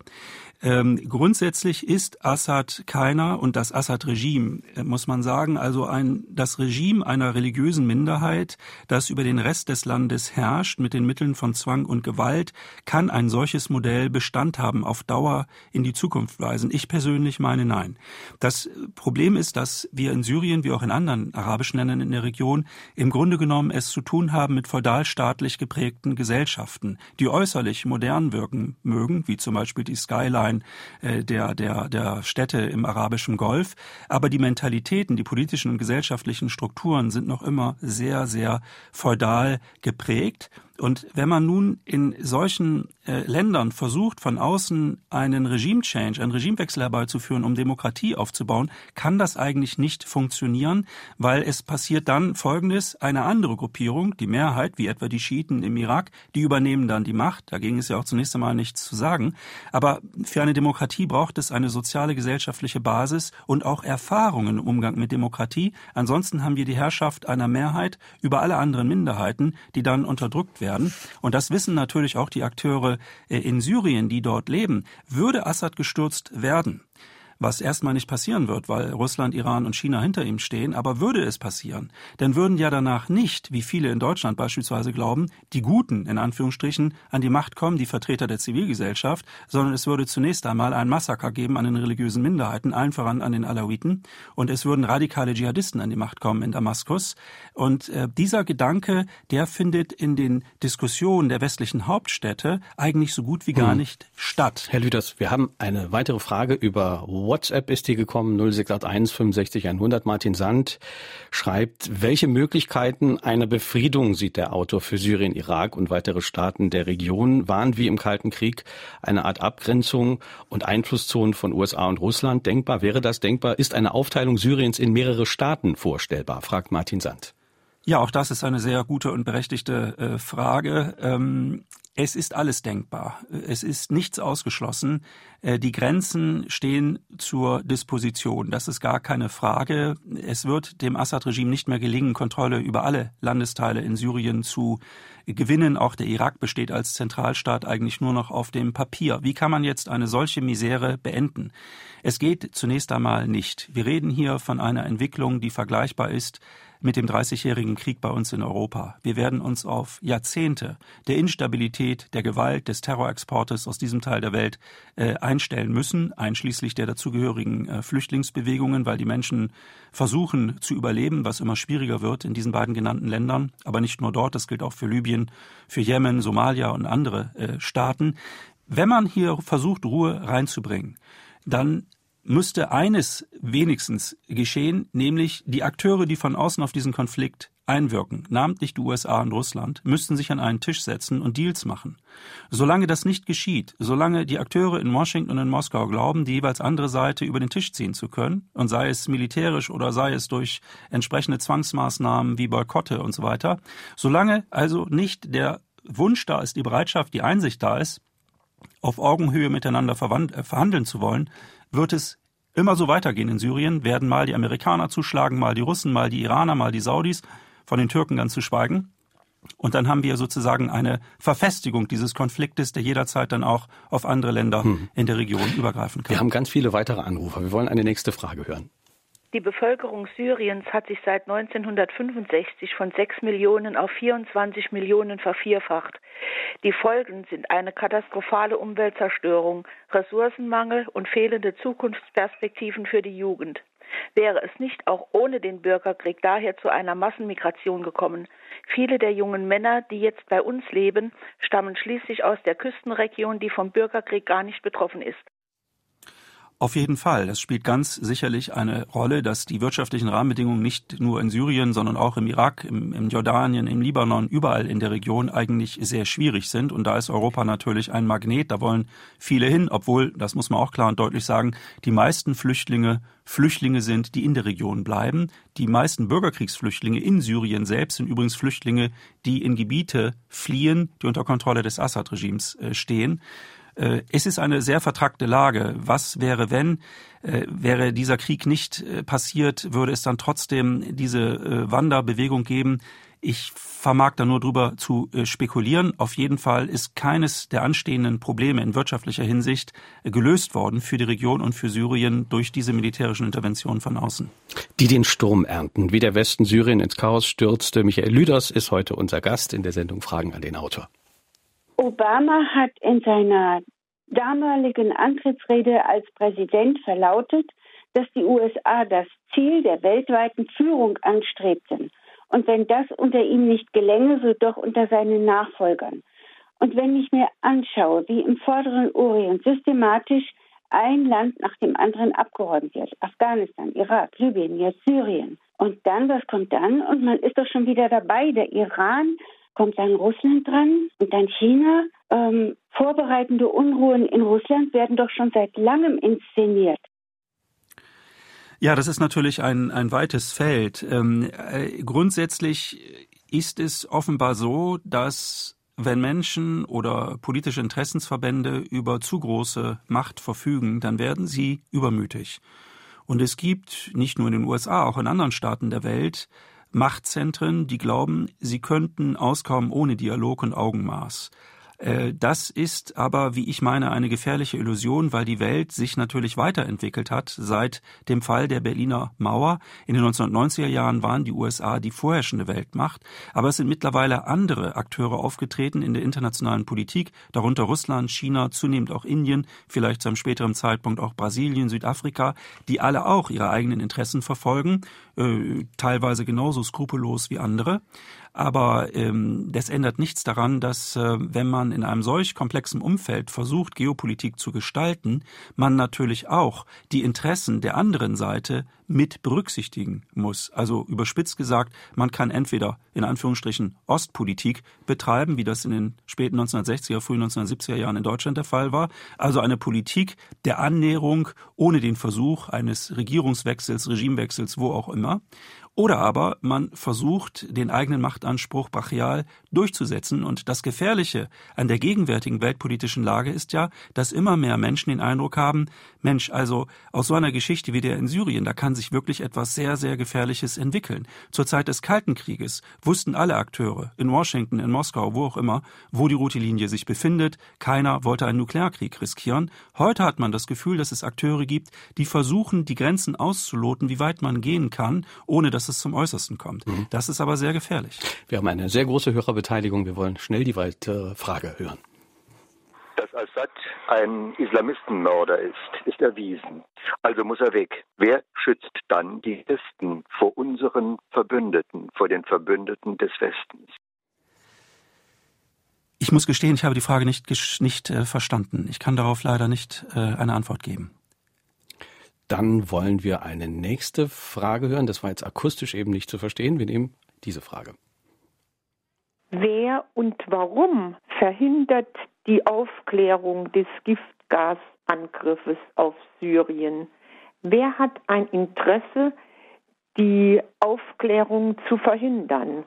Ähm, grundsätzlich ist Assad keiner und das Assad-Regime, äh, muss man sagen, also ein, das Regime einer religiösen Minderheit, das über den Rest des Landes herrscht mit den Mitteln von Zwang und Gewalt, kann ein solches Modell Bestand haben, auf Dauer in die Zukunft weisen. Ich persönlich meine nein. Das Problem ist, dass wir in Syrien wie auch in anderen arabischen Ländern in der Region im Grunde genommen es zu tun haben mit feudalstaatlich geprägten Gesellschaften, die äußerlich modern wirken mögen, wie zum Beispiel die Skyline Bewusstsein äh, der, der, der Städte im arabischen Golf. Aber die Mentalitäten, die politischen und gesellschaftlichen Strukturen sind noch immer sehr, sehr feudal geprägt. Und wenn man nun in solchen äh, Ländern versucht, von außen einen Regime-Change, einen Regimewechsel herbeizuführen, um Demokratie aufzubauen, kann das eigentlich nicht funktionieren, weil es passiert dann Folgendes, eine andere Gruppierung, die Mehrheit, wie etwa die Schiiten im Irak, die übernehmen dann die Macht. Dagegen ist ja auch zunächst einmal nichts zu sagen. Aber für eine Demokratie braucht es eine soziale, gesellschaftliche Basis und auch Erfahrungen im Umgang mit Demokratie. Ansonsten haben wir die Herrschaft einer Mehrheit über alle anderen Minderheiten, die dann unterdrückt werden werden. Und das wissen natürlich auch die Akteure äh, in Syrien, die dort leben. Würde Assad gestürzt werden, was erstmal nicht passieren wird, weil Russland, Iran und China hinter ihm stehen. Aber würde es passieren, dann würden ja danach nicht, wie viele in Deutschland beispielsweise glauben, die Guten, in Anführungsstrichen, an die Macht kommen, die Vertreter der Zivilgesellschaft, sondern es würde zunächst einmal ein Massaker geben an den religiösen Minderheiten, allen voran an den Alawiten. Und es würden radikale Dschihadisten an die Macht kommen in Damaskus. Und äh, dieser Gedanke, der findet in den Diskussionen der westlichen Hauptstädte eigentlich so gut wie gar hm. nicht statt. Herr Lüders, wir haben eine weitere Frage über WhatsApp ist hier gekommen, 0681 65 100. Martin Sand schreibt, welche Möglichkeiten einer Befriedung sieht der Autor für Syrien, Irak und weitere Staaten der Region? Waren wie im Kalten Krieg eine Art Abgrenzung und Einflusszonen von USA und Russland denkbar? Wäre das denkbar? Ist eine Aufteilung Syriens in mehrere Staaten vorstellbar? fragt Martin Sand. Ja, auch das ist eine sehr gute und berechtigte äh, Frage. Ähm, Es ist alles denkbar. Es ist nichts ausgeschlossen. Äh, die Grenzen stehen zur Disposition. Das ist gar keine Frage. Es wird dem Assad-Regime nicht mehr gelingen, Kontrolle über alle Landesteile in Syrien zu gewinnen. Auch der Irak besteht als Zentralstaat eigentlich nur noch auf dem Papier. Wie kann man jetzt eine solche Misere beenden? Es geht zunächst einmal nicht. Wir reden hier von einer Entwicklung, die vergleichbar ist mit dem Dreißigjährigen Krieg bei uns in Europa. Wir werden uns auf Jahrzehnte der Instabilität, der Gewalt, des Terrorexportes aus diesem Teil der Welt äh, einstellen müssen, einschließlich der dazugehörigen äh, Flüchtlingsbewegungen, weil die Menschen versuchen zu überleben, was immer schwieriger wird in diesen beiden genannten Ländern. Aber nicht nur dort, das gilt auch für Libyen, für Jemen, Somalia und andere äh, Staaten. Wenn man hier versucht, Ruhe reinzubringen, dann müsste eines wenigstens geschehen, nämlich die Akteure, die von außen auf diesen Konflikt einwirken, namentlich die USA und Russland, müssten sich an einen Tisch setzen und Deals machen. Solange das nicht geschieht, solange die Akteure in Washington und in Moskau glauben, die jeweils andere Seite über den Tisch ziehen zu können, und sei es militärisch oder sei es durch entsprechende Zwangsmaßnahmen wie Boykotte und so weiter, solange also nicht der Wunsch da ist, die Bereitschaft, die Einsicht da ist, auf Augenhöhe miteinander äh, verhandeln zu wollen, wird es immer so weitergehen in Syrien, werden mal die Amerikaner zuschlagen, mal die Russen, mal die Iraner, mal die Saudis, von den Türken ganz zu schweigen. Und dann haben wir sozusagen eine Verfestigung dieses Konfliktes, der jederzeit dann auch auf andere Länder hm. in der Region übergreifen kann. Wir haben ganz viele weitere Anrufer. Wir wollen eine nächste Frage hören. Die Bevölkerung Syriens hat sich seit 1965 von 6 Millionen auf 24 Millionen vervierfacht. Die Folgen sind eine katastrophale Umweltzerstörung, Ressourcenmangel und fehlende Zukunftsperspektiven für die Jugend. Wäre es nicht auch ohne den Bürgerkrieg daher zu einer Massenmigration gekommen? Viele der jungen Männer, die jetzt bei uns leben, stammen schließlich aus der Küstenregion, die vom Bürgerkrieg gar nicht betroffen ist. Auf jeden Fall. Es spielt ganz sicherlich eine Rolle, dass die wirtschaftlichen Rahmenbedingungen nicht nur in Syrien, sondern auch im Irak, im, im, Jordanien, im Libanon, überall in der Region eigentlich sehr schwierig sind. Und da ist Europa natürlich ein Magnet. Da wollen viele hin, obwohl, das muss man auch klar und deutlich sagen, die meisten Flüchtlinge Flüchtlinge sind, die in der Region bleiben. Die meisten Bürgerkriegsflüchtlinge in Syrien selbst sind übrigens Flüchtlinge, die in Gebiete fliehen, die unter Kontrolle des Assad-Regimes äh, stehen. Äh, es ist eine sehr vertrackte Lage. Was wäre, wenn, äh, wäre dieser Krieg nicht äh, passiert, würde es dann trotzdem diese Wanderbewegung geben? Ich vermag da nur drüber zu spekulieren. Auf jeden Fall ist keines der anstehenden Probleme in wirtschaftlicher Hinsicht gelöst worden für die Region und für Syrien durch diese militärischen Interventionen von außen. Die den Sturm ernten, wie der Westen Syrien ins Chaos stürzte. Michael Lüders ist heute unser Gast in der Sendung Fragen an den Autor. Obama hat in seiner damaligen Antrittsrede als Präsident verlautet, dass die USA das Ziel der weltweiten Führung anstrebten. Und wenn das unter ihm nicht gelänge, so doch unter seinen Nachfolgern. Und wenn ich mir anschaue, wie im vorderen Orient systematisch ein Land nach dem anderen abgeräumt wird, Afghanistan, Irak, Libyen, jetzt Syrien. Und dann, was kommt dann? Und man ist doch schon wieder dabei. Der Iran kommt dann Russland dran und dann China. Ähm, vorbereitende Unruhen in Russland werden doch schon seit langem inszeniert. Ja, das ist natürlich ein, ein weites Feld. Ähm, äh, grundsätzlich ist es offenbar so, dass wenn Menschen oder politische Interessensverbände über zu große Macht verfügen, dann werden sie übermütig. Und es gibt nicht nur in den USA, auch in anderen Staaten der Welt Machtzentren, die glauben, sie könnten auskommen ohne Dialog und Augenmaß. Äh, das ist aber, wie ich meine, eine gefährliche Illusion, weil die Welt sich natürlich weiterentwickelt hat seit dem Fall der Berliner Mauer. In den 1990er Jahren waren die USA die vorherrschende Weltmacht, aber es sind mittlerweile andere Akteure aufgetreten in der internationalen Politik, darunter Russland, China, zunehmend auch Indien, vielleicht zu einem späteren Zeitpunkt auch Brasilien, Südafrika, die alle auch ihre eigenen Interessen verfolgen, äh, teilweise genauso skrupellos wie andere. Aber ähm, das ändert nichts daran, dass äh, wenn man in einem solch komplexen Umfeld versucht, Geopolitik zu gestalten, man natürlich auch die Interessen der anderen Seite mit berücksichtigen muss. Also überspitzt gesagt, man kann entweder in Anführungsstrichen Ostpolitik betreiben, wie das in den späten 1960er, frühen 1970er Jahren in Deutschland der Fall war, also eine Politik der Annäherung ohne den Versuch eines Regierungswechsels, Regimewechsels, wo auch immer. Oder aber man versucht, den eigenen Machtanspruch brachial durchzusetzen. Und das Gefährliche an der gegenwärtigen weltpolitischen Lage ist ja, dass immer mehr Menschen den Eindruck haben, Mensch, also aus so einer Geschichte wie der in Syrien, da kann sich wirklich etwas sehr, sehr Gefährliches entwickeln. Zur Zeit des Kalten Krieges wussten alle Akteure, in Washington, in Moskau, wo auch immer, wo die rote Linie sich befindet. Keiner wollte einen Nuklearkrieg riskieren. Heute hat man das Gefühl, dass es Akteure gibt, die versuchen, die Grenzen auszuloten, wie weit man gehen kann, ohne dass es zum Äußersten kommt. Mhm. Das ist aber sehr gefährlich. Wir haben eine sehr große Hörerbeteiligung. Wir wollen schnell die weitere Frage hören. Dass Assad ein Islamistenmörder ist, ist erwiesen. Also muss er weg. Wer schützt dann die Christen vor unseren Verbündeten, vor den Verbündeten des Westens? Ich muss gestehen, ich habe die Frage nicht, nicht äh, verstanden. Ich kann darauf leider nicht äh, eine Antwort geben. Dann wollen wir eine nächste Frage hören. Das war jetzt akustisch eben nicht zu verstehen. Wir nehmen diese Frage. Wer und warum verhindert die Aufklärung des Giftgasangriffes auf Syrien? Wer hat ein Interesse, die Aufklärung zu verhindern?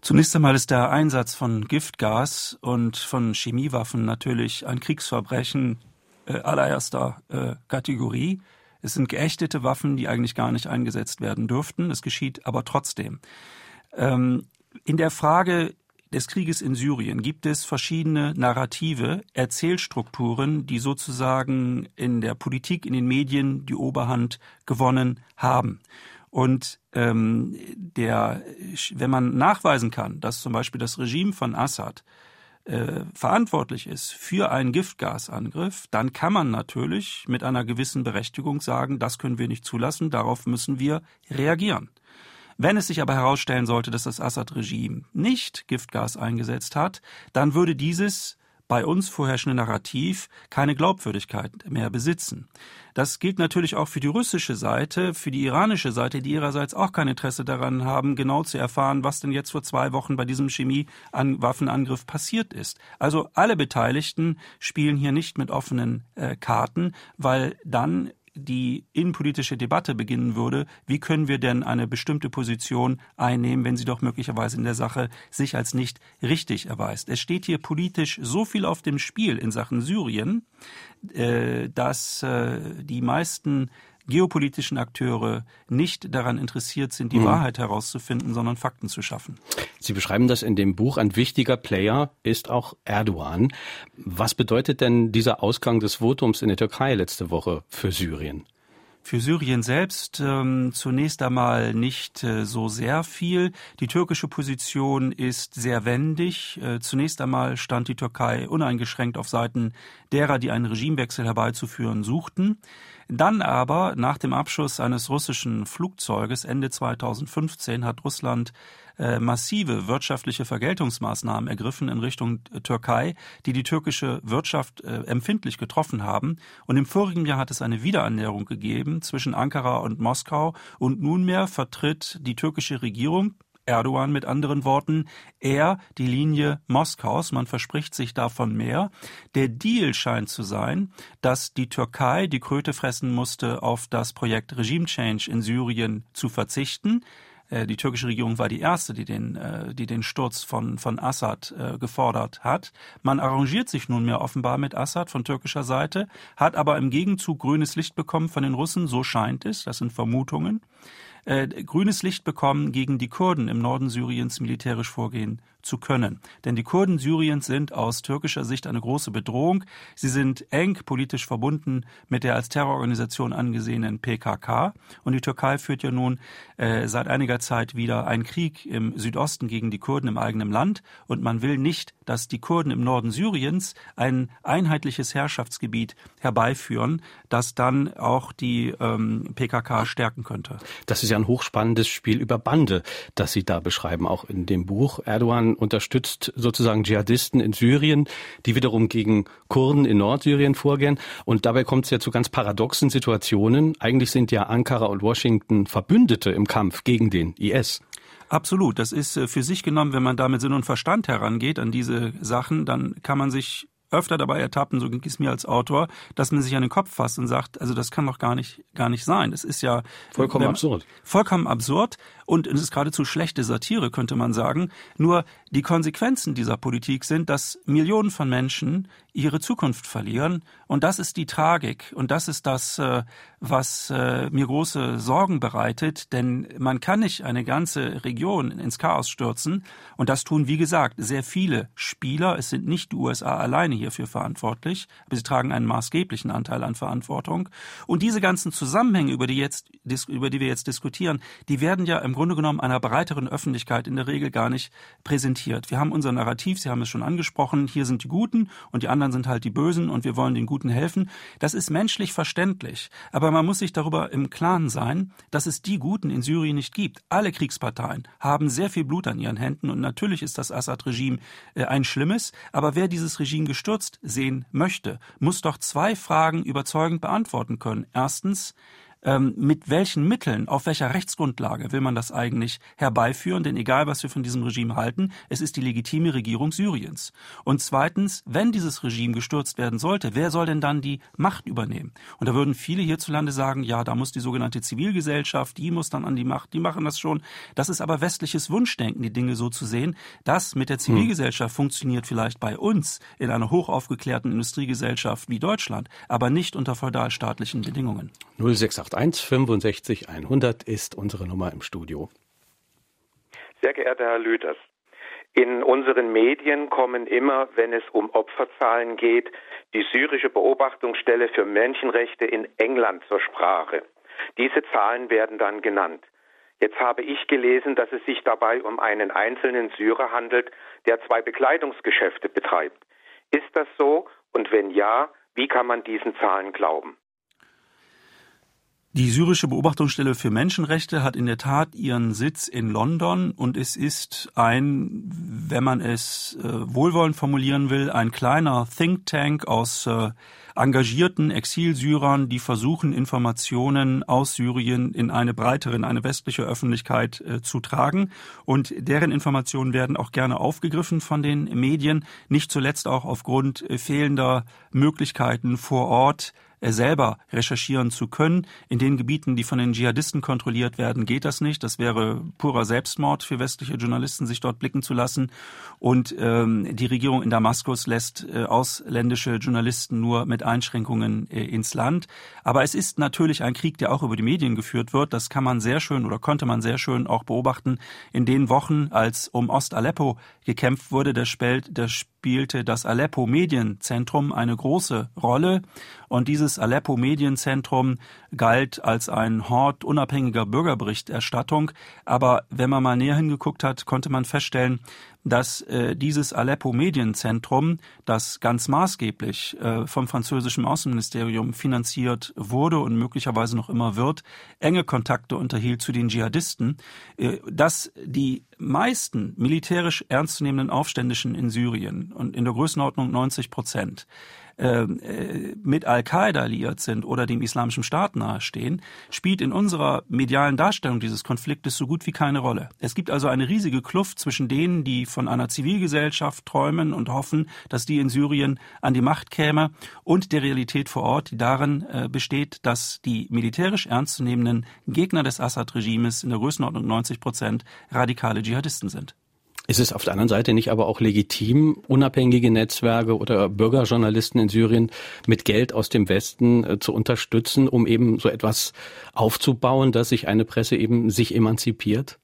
Zunächst einmal ist der Einsatz von Giftgas und von Chemiewaffen natürlich ein Kriegsverbrechen äh, allererster äh, Kategorie. Es sind geächtete Waffen, die eigentlich gar nicht eingesetzt werden dürften. Es geschieht aber trotzdem. Ähm, in der Frage des Krieges in Syrien gibt es verschiedene Narrative, Erzählstrukturen, die sozusagen in der Politik, in den Medien die Oberhand gewonnen haben. Und ähm, der, wenn man nachweisen kann, dass zum Beispiel das Regime von Assad äh, verantwortlich ist für einen Giftgasangriff, dann kann man natürlich mit einer gewissen Berechtigung sagen, das können wir nicht zulassen, darauf müssen wir reagieren. Wenn es sich aber herausstellen sollte, dass das Assad-Regime nicht Giftgas eingesetzt hat, dann würde dieses bei uns vorherrschende Narrativ keine Glaubwürdigkeit mehr besitzen. Das gilt natürlich auch für die russische Seite, für die iranische Seite, die ihrerseits auch kein Interesse daran haben, genau zu erfahren, was denn jetzt vor zwei Wochen bei diesem Chemiewaffenangriff passiert ist. Also alle Beteiligten spielen hier nicht mit offenen äh, Karten, weil dann die innenpolitische Debatte beginnen würde, wie können wir denn eine bestimmte Position einnehmen, wenn sie doch möglicherweise in der Sache sich als nicht richtig erweist. Es steht hier politisch so viel auf dem Spiel in Sachen Syrien, äh, dass äh, die meisten geopolitischen Akteure nicht daran interessiert sind, die mhm. Wahrheit herauszufinden, sondern Fakten zu schaffen. Sie beschreiben das in dem Buch. Ein wichtiger Player ist auch Erdogan. Was bedeutet denn dieser Ausgang des Votums in der Türkei letzte Woche für Syrien? Für Syrien selbst ähm, zunächst einmal nicht äh, so sehr viel. Die türkische Position ist sehr wendig. Äh, zunächst einmal stand die Türkei uneingeschränkt auf Seiten derer, die einen Regimewechsel herbeizuführen suchten. Dann aber, nach dem Abschuss eines russischen Flugzeuges Ende 2015, hat Russland äh, massive wirtschaftliche Vergeltungsmaßnahmen ergriffen in Richtung Türkei, die die türkische Wirtschaft äh, empfindlich getroffen haben. Und im vorigen Jahr hat es eine Wiederannäherung gegeben zwischen Ankara und Moskau. Und nunmehr vertritt die türkische Regierung Erdogan mit anderen Worten, er die Linie Moskaus, man verspricht sich davon mehr. Der Deal scheint zu sein, dass die Türkei die Kröte fressen musste, auf das Projekt Regime Change in Syrien zu verzichten. Äh, die türkische Regierung war die erste, die den, äh, die den Sturz von, von Assad äh, gefordert hat. Man arrangiert sich nunmehr offenbar mit Assad von türkischer Seite, hat aber im Gegenzug grünes Licht bekommen von den Russen, so scheint es, das sind Vermutungen äh, grünes Licht bekommen, gegen die Kurden im Norden Syriens militärisch vorgehen zu können. Denn die Kurden Syriens sind aus türkischer Sicht eine große Bedrohung. Sie sind eng politisch verbunden mit der als Terrororganisation angesehenen PKK. Und die Türkei führt ja nun äh, seit einiger Zeit wieder einen Krieg im Südosten gegen die Kurden im eigenen Land. Und man will nicht, dass die Kurden im Norden Syriens ein einheitliches Herrschaftsgebiet herbeiführen, das dann auch die ähm, PKK stärken könnte. Das ist ja ja ein hochspannendes Spiel über Bande, das Sie da beschreiben, auch in dem Buch. Erdogan unterstützt sozusagen Dschihadisten in Syrien, die wiederum gegen Kurden in Nordsyrien vorgehen. Und dabei kommt es ja zu ganz paradoxen Situationen. Eigentlich sind ja Ankara und Washington Verbündete im Kampf gegen den IS. Absolut. Das ist äh, für sich genommen, wenn man da mit Sinn und Verstand herangeht an diese Sachen, dann kann man sich öfter dabei ertappen, so ging es mir als Autor, dass man sich an den Kopf fasst und sagt, also das kann doch gar nicht, gar nicht sein. Das ist ja vollkommen wenn, absurd. Vollkommen absurd und es ist geradezu schlechte Satire, könnte man sagen. Nur die Konsequenzen dieser Politik sind, dass Millionen von Menschen ihre Zukunft verlieren und das ist die Tragik und das ist das, äh, was äh, mir große Sorgen bereitet, denn man kann nicht eine ganze Region ins Chaos stürzen und das tun, wie gesagt, sehr viele Spieler. Es sind nicht die USA alleine hierfür verantwortlich, aber sie tragen einen maßgeblichen Anteil an Verantwortung. Und diese ganzen Zusammenhänge, über die, jetzt, über die wir jetzt diskutieren, die werden ja im Grunde genommen einer breiteren Öffentlichkeit in der Regel gar nicht präsentiert. Wir haben unser Narrativ, Sie haben es schon angesprochen, hier sind die Guten und die anderen sind halt die Bösen und wir wollen den Guten helfen. Das ist menschlich verständlich. Aber man muss sich darüber im Klaren sein, dass es die Guten in Syrien nicht gibt. Alle Kriegsparteien haben sehr viel Blut an ihren Händen und natürlich ist das Assad-Regime äh, ein schlimmes. Aber wer dieses Regime gestürzt sehen möchte, muss doch zwei Fragen überzeugend beantworten können. Erstens, ähm, mit welchen Mitteln, auf welcher Rechtsgrundlage will man das eigentlich herbeiführen? Denn egal, was wir von diesem Regime halten, es ist die legitime Regierung Syriens. Und zweitens, wenn dieses Regime gestürzt werden sollte, wer soll denn dann die Macht übernehmen? Und da würden viele hierzulande sagen, ja, da muss die sogenannte Zivilgesellschaft, die muss dann an die Macht, die machen das schon. Das ist aber westliches Wunschdenken, die Dinge so zu sehen. Das mit der Zivilgesellschaft hm. funktioniert vielleicht bei uns in einer hochaufgeklärten Industriegesellschaft wie Deutschland, aber nicht unter feudalstaatlichen Bedingungen. 068 65 100 ist unsere Nummer im Studio. Sehr geehrter Herr Lüders, in unseren Medien kommen immer, wenn es um Opferzahlen geht, die syrische Beobachtungsstelle für Menschenrechte in England zur Sprache. Diese Zahlen werden dann genannt. Jetzt habe ich gelesen, dass es sich dabei um einen einzelnen Syrer handelt, der zwei Bekleidungsgeschäfte betreibt. Ist das so? Und wenn ja, wie kann man diesen Zahlen glauben? Die syrische Beobachtungsstelle für Menschenrechte hat in der Tat ihren Sitz in London und es ist ein, wenn man es äh, wohlwollend formulieren will, ein kleiner Think Tank aus äh, engagierten Exilsyrern, die versuchen, Informationen aus Syrien in eine breitere, in eine westliche Öffentlichkeit äh, zu tragen. Und deren Informationen werden auch gerne aufgegriffen von den Medien, nicht zuletzt auch aufgrund äh, fehlender Möglichkeiten vor Ort selber recherchieren zu können. In den Gebieten, die von den Dschihadisten kontrolliert werden, geht das nicht. Das wäre purer Selbstmord für westliche Journalisten, sich dort blicken zu lassen. Und ähm, die Regierung in Damaskus lässt äh, ausländische Journalisten nur mit Einschränkungen äh, ins Land. Aber es ist natürlich ein Krieg, der auch über die Medien geführt wird. Das kann man sehr schön oder konnte man sehr schön auch beobachten in den Wochen, als um Ost-Aleppo gekämpft wurde. Der spielte das Aleppo Medienzentrum eine große Rolle. Und dieses Aleppo Medienzentrum galt als ein Hort unabhängiger Bürgerberichterstattung. Aber wenn man mal näher hingeguckt hat, konnte man feststellen, dass äh, dieses Aleppo Medienzentrum, das ganz maßgeblich äh, vom französischen Außenministerium finanziert wurde und möglicherweise noch immer wird, enge Kontakte unterhielt zu den Dschihadisten, äh, dass die meisten militärisch ernstzunehmenden Aufständischen in Syrien und in der Größenordnung 90 Prozent äh, mit Al-Qaida alliiert sind oder dem Islamischen Staat nahestehen, spielt in unserer medialen Darstellung dieses Konfliktes so gut wie keine Rolle. Es gibt also eine riesige Kluft zwischen denen, die von einer Zivilgesellschaft träumen und hoffen, dass die in Syrien an die Macht käme, und der Realität vor Ort, die darin äh, besteht, dass die militärisch ernstzunehmenden Gegner des Assad-Regimes in der Größenordnung 90 Prozent radikale Dschihadisten sind. Ist es auf der anderen Seite nicht aber auch legitim, unabhängige Netzwerke oder Bürgerjournalisten in Syrien mit Geld aus dem Westen äh, zu unterstützen, um eben so etwas aufzubauen, dass sich eine Presse eben sich emanzipiert?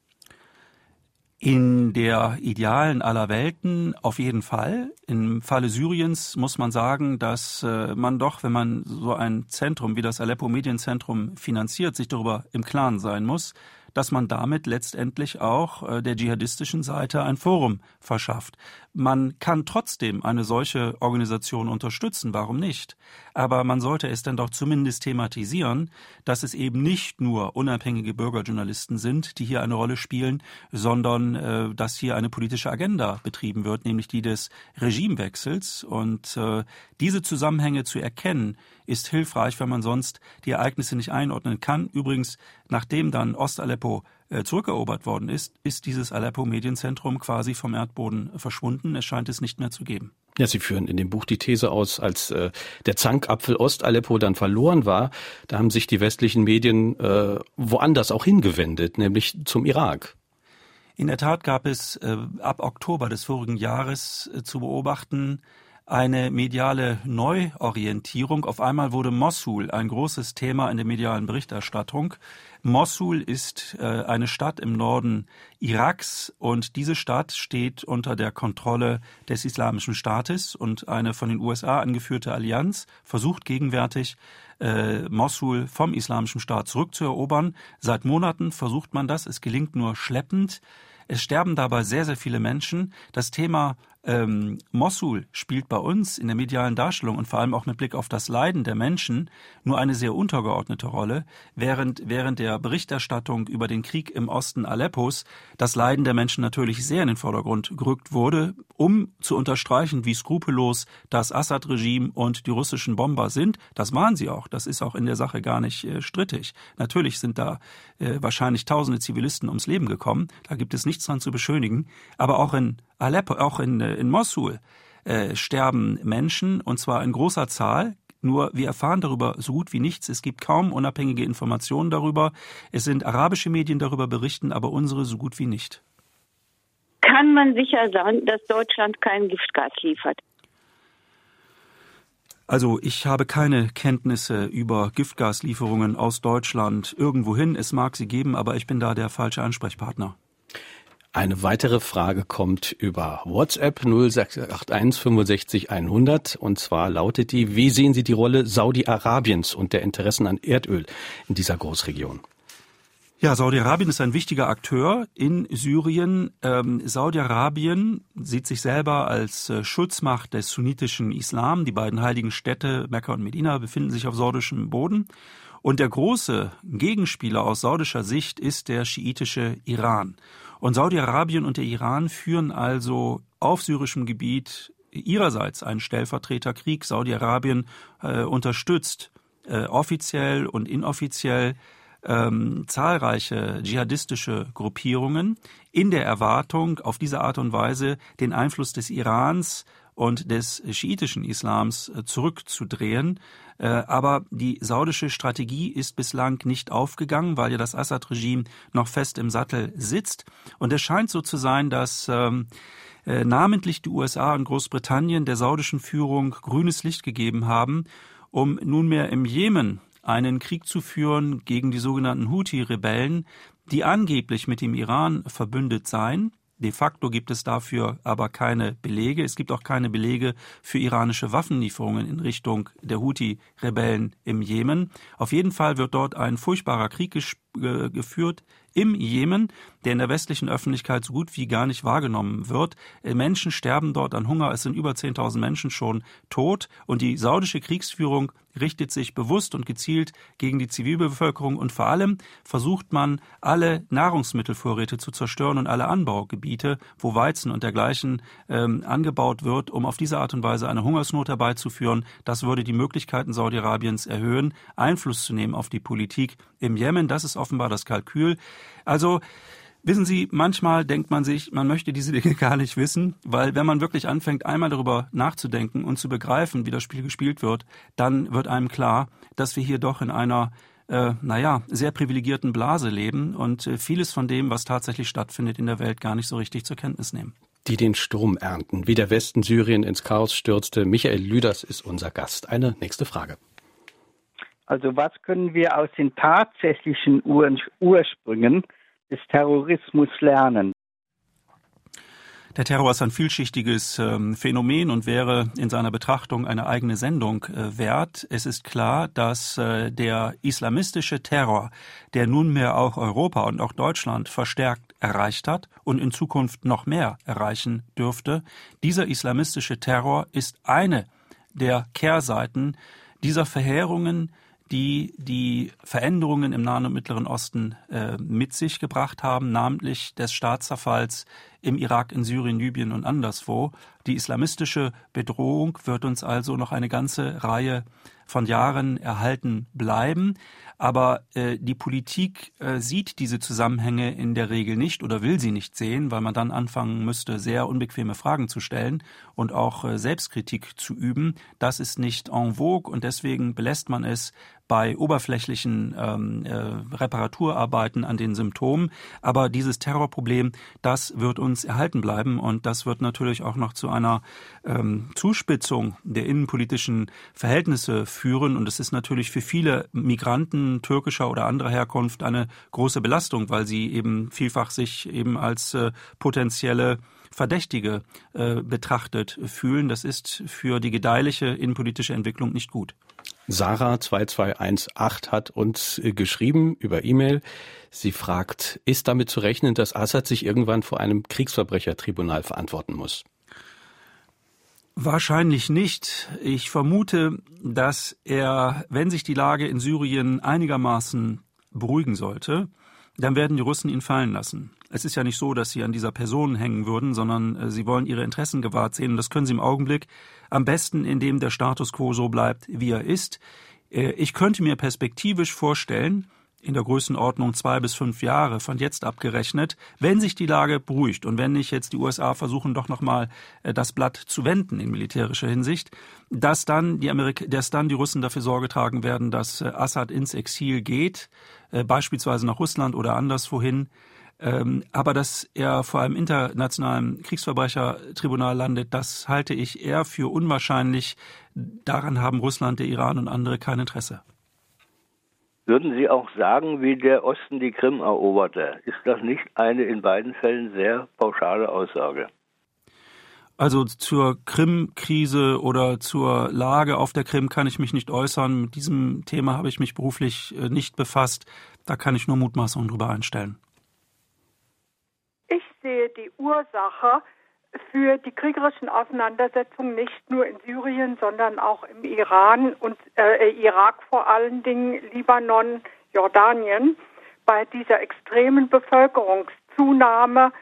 In der idealen aller Welten auf jeden Fall. Im Falle Syriens muss man sagen, dass äh, man doch, wenn man so ein Zentrum wie das Aleppo Medienzentrum finanziert, sich darüber im Klaren sein muss, dass man damit letztendlich auch äh, der dschihadistischen Seite ein Forum verschafft. Man kann trotzdem eine solche Organisation unterstützen, warum nicht? Aber man sollte es dann doch zumindest thematisieren, dass es eben nicht nur unabhängige Bürgerjournalisten sind, die hier eine Rolle spielen, sondern äh, dass hier eine politische Agenda betrieben wird, nämlich die des Regimewechsels. Und äh, diese Zusammenhänge zu erkennen, ist hilfreich, wenn man sonst die Ereignisse nicht einordnen kann. Übrigens, nachdem dann Ostaleppo zurückerobert worden ist, ist dieses Aleppo-Medienzentrum quasi vom Erdboden verschwunden. Es scheint es nicht mehr zu geben. Ja, Sie führen in dem Buch die These aus, als äh, der Zankapfel Ost-Aleppo dann verloren war, da haben sich die westlichen Medien äh, woanders auch hingewendet, nämlich zum Irak. In der Tat gab es äh, ab Oktober des vorigen Jahres äh, zu beobachten eine mediale Neuorientierung. Auf einmal wurde Mossul ein großes Thema in der medialen Berichterstattung. Mossul ist äh, eine Stadt im Norden Iraks und diese Stadt steht unter der Kontrolle des Islamischen Staates und eine von den USA angeführte Allianz versucht gegenwärtig äh, Mossul vom Islamischen Staat zurückzuerobern. Seit Monaten versucht man das. Es gelingt nur schleppend. Es sterben dabei sehr, sehr viele Menschen. Das Thema ähm, Mossul spielt bei uns in der medialen Darstellung und vor allem auch mit Blick auf das Leiden der Menschen nur eine sehr untergeordnete Rolle, während während der Berichterstattung über den Krieg im Osten Aleppos das Leiden der Menschen natürlich sehr in den Vordergrund gerückt wurde, um zu unterstreichen, wie skrupellos das Assad-Regime und die russischen Bomber sind. Das waren sie auch. Das ist auch in der Sache gar nicht äh, strittig. Natürlich sind da äh, wahrscheinlich tausende Zivilisten ums Leben gekommen. Da gibt es nichts dran zu beschönigen. Aber auch in Aleppo, auch in, äh, in Mossul, äh, sterben Menschen, und zwar in großer Zahl. Nur wir erfahren darüber so gut wie nichts. Es gibt kaum unabhängige Informationen darüber. Es sind arabische Medien darüber berichten, aber unsere so gut wie nicht. Kann man sicher sein, dass Deutschland kein Giftgas liefert? Also ich habe keine Kenntnisse über Giftgaslieferungen aus Deutschland irgendwohin. Es mag sie geben, aber ich bin da der falsche Ansprechpartner. Eine weitere Frage kommt über WhatsApp 0681 65 100 und zwar lautet die, wie sehen Sie die Rolle Saudi-Arabiens und der Interessen an Erdöl in dieser Großregion? Ja, Saudi-Arabien ist ein wichtiger Akteur in Syrien. Ähm, Saudi-Arabien sieht sich selber als äh, Schutzmacht des sunnitischen Islam. Die beiden heiligen Städte Mekka und Medina befinden sich auf saudischem Boden. Und der große Gegenspieler aus saudischer Sicht ist der schiitische Iran. Und Saudi-Arabien und der Iran führen also auf syrischem Gebiet ihrerseits einen Stellvertreterkrieg. Saudi-Arabien äh, unterstützt äh, offiziell und inoffiziell ähm, zahlreiche dschihadistische Gruppierungen in der Erwartung, auf diese Art und Weise den Einfluss des Irans und des schiitischen Islams äh, zurückzudrehen. Äh, aber die saudische Strategie ist bislang nicht aufgegangen, weil ja das Assad-Regime noch fest im Sattel sitzt. Und es scheint so zu sein, dass ähm, äh, namentlich die USA und Großbritannien der saudischen Führung grünes Licht gegeben haben, um nunmehr im Jemen einen Krieg zu führen gegen die sogenannten Houthi-Rebellen, die angeblich mit dem Iran verbündet seien. De facto gibt es dafür aber keine Belege. Es gibt auch keine Belege für iranische Waffenlieferungen in Richtung der Houthi-Rebellen im Jemen. Auf jeden Fall wird dort ein furchtbarer Krieg geführt im Jemen, der in der westlichen Öffentlichkeit so gut wie gar nicht wahrgenommen wird. Äh, Menschen sterben dort an Hunger. Es sind über 10.000 Menschen schon tot. Und die saudische Kriegsführung richtet sich bewusst und gezielt gegen die Zivilbevölkerung und vor allem versucht man, alle Nahrungsmittelvorräte zu zerstören und alle Anbaugebiete, wo Weizen und dergleichen ähm, angebaut wird, um auf diese Art und Weise eine Hungersnot herbeizuführen. Das würde die Möglichkeiten Saudi-Arabiens erhöhen, Einfluss zu nehmen auf die Politik im Jemen. Das ist offenbar das Kalkül. Also Wissen Sie, manchmal denkt man sich, man möchte diese Dinge gar nicht wissen, weil wenn man wirklich anfängt, einmal darüber nachzudenken und zu begreifen, wie das Spiel gespielt wird, dann wird einem klar, dass wir hier doch in einer, äh, naja, sehr privilegierten Blase leben und äh, vieles von dem, was tatsächlich stattfindet in der Welt, gar nicht so richtig zur Kenntnis nehmen. Die den Sturm ernten, wie der Westen Syrien ins Chaos stürzte. Michael Lüders ist unser Gast. Eine nächste Frage. Also was können wir aus den tatsächlichen Ur Ursprüngen des Terrorismus lernen? Der Terror ist ein vielschichtiges ähm, Phänomen und wäre in seiner Betrachtung eine eigene Sendung äh, wert. Es ist klar, dass äh, der islamistische Terror, der nunmehr auch Europa und auch Deutschland verstärkt erreicht hat und in Zukunft noch mehr erreichen dürfte, dieser islamistische Terror ist eine der Kehrseiten dieser Verheerungen, die die Veränderungen im Nahen und Mittleren Osten äh, mit sich gebracht haben, namentlich des Staatszerfalls im Irak, in Syrien, Libyen und anderswo. Die islamistische Bedrohung wird uns also noch eine ganze Reihe von Jahren erhalten bleiben. Aber äh, die Politik äh, sieht diese Zusammenhänge in der Regel nicht oder will sie nicht sehen, weil man dann anfangen müsste, sehr unbequeme Fragen zu stellen und auch äh, Selbstkritik zu üben. Das ist nicht en vogue und deswegen belässt man es bei oberflächlichen ähm, äh, Reparaturarbeiten an den Symptomen. Aber dieses Terrorproblem, das wird uns erhalten bleiben und das wird natürlich auch noch zu einer ähm, Zuspitzung der innenpolitischen Verhältnisse führen. Und es ist natürlich für viele Migranten türkischer oder anderer Herkunft eine große Belastung, weil sie eben vielfach sich eben als äh, potenzielle Verdächtige äh, betrachtet fühlen. Das ist für die gedeihliche innenpolitische Entwicklung nicht gut. Sarah 2218 hat uns äh, geschrieben über E-Mail. Sie fragt, ist damit zu rechnen, dass Assad sich irgendwann vor einem Kriegsverbrechertribunal verantworten muss? Wahrscheinlich nicht. Ich vermute, dass er, wenn sich die Lage in Syrien einigermaßen beruhigen sollte, dann werden die Russen ihn fallen lassen. Es ist ja nicht so, dass sie an dieser Person hängen würden, sondern äh, sie wollen ihre Interessen gewahrt sehen. Und das können sie im Augenblick am besten, indem der Status quo so bleibt, wie er ist. Äh, ich könnte mir perspektivisch vorstellen, in der Größenordnung zwei bis fünf Jahre von jetzt abgerechnet, wenn sich die Lage beruhigt und wenn nicht jetzt die USA versuchen, doch nochmal äh, das Blatt zu wenden in militärischer Hinsicht, dass dann die Amerika dass dann die Russen dafür Sorge tragen werden, dass Assad ins Exil geht, beispielsweise nach Russland oder anderswohin, ähm, aber dass er vor einem internationalen Kriegsverbrechertribunal landet, das halte ich eher für unwahrscheinlich. Daran haben Russland, der Iran und andere kein Interesse. Würden Sie auch sagen, wie der Osten die Krim eroberte? Ist das nicht eine in beiden Fällen sehr pauschale Aussage? Also zur Krim-Krise oder zur Lage auf der Krim kann ich mich nicht äußern. Mit diesem Thema habe ich mich beruflich äh, nicht befasst. Da kann ich nur Mutmaßungen drüber einstellen sehe die Ursache für die kriegerischen Auseinandersetzungen nicht nur in Syrien, sondern auch im Iran und äh, Irak vor allen Dingen, Libanon, Jordanien, bei dieser extremen Bevölkerungszunahme,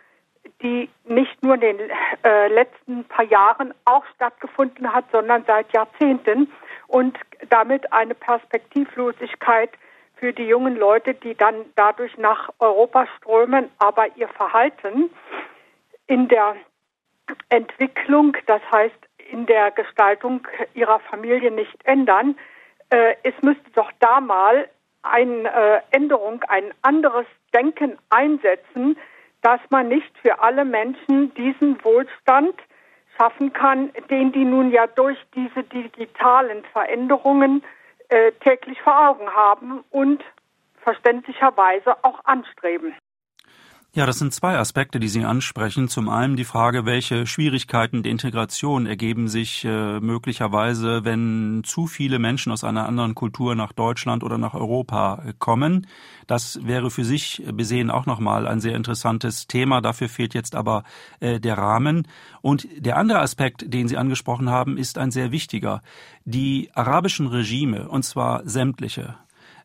die nicht nur in den äh, letzten paar Jahren auch stattgefunden hat, sondern seit Jahrzehnten und damit eine Perspektivlosigkeit für die jungen Leute, die dann dadurch nach Europa strömen, aber ihr Verhalten in der Entwicklung, das heißt in der Gestaltung ihrer Familie nicht ändern. Äh, es müsste doch da mal eine äh, Änderung, ein anderes Denken einsetzen, dass man nicht für alle Menschen diesen Wohlstand schaffen kann, den die nun ja durch diese digitalen Veränderungen äh, täglich vor Augen haben und verständlicherweise auch anstreben. Ja, das sind zwei Aspekte, die Sie ansprechen. Zum einen die Frage, welche Schwierigkeiten der Integration ergeben sich äh, möglicherweise, wenn zu viele Menschen aus einer anderen Kultur nach Deutschland oder nach Europa äh, kommen. Das wäre für sich besehen auch nochmal ein sehr interessantes Thema. Dafür fehlt jetzt aber äh, der Rahmen. Und der andere Aspekt, den Sie angesprochen haben, ist ein sehr wichtiger. Die arabischen Regime, und zwar sämtliche,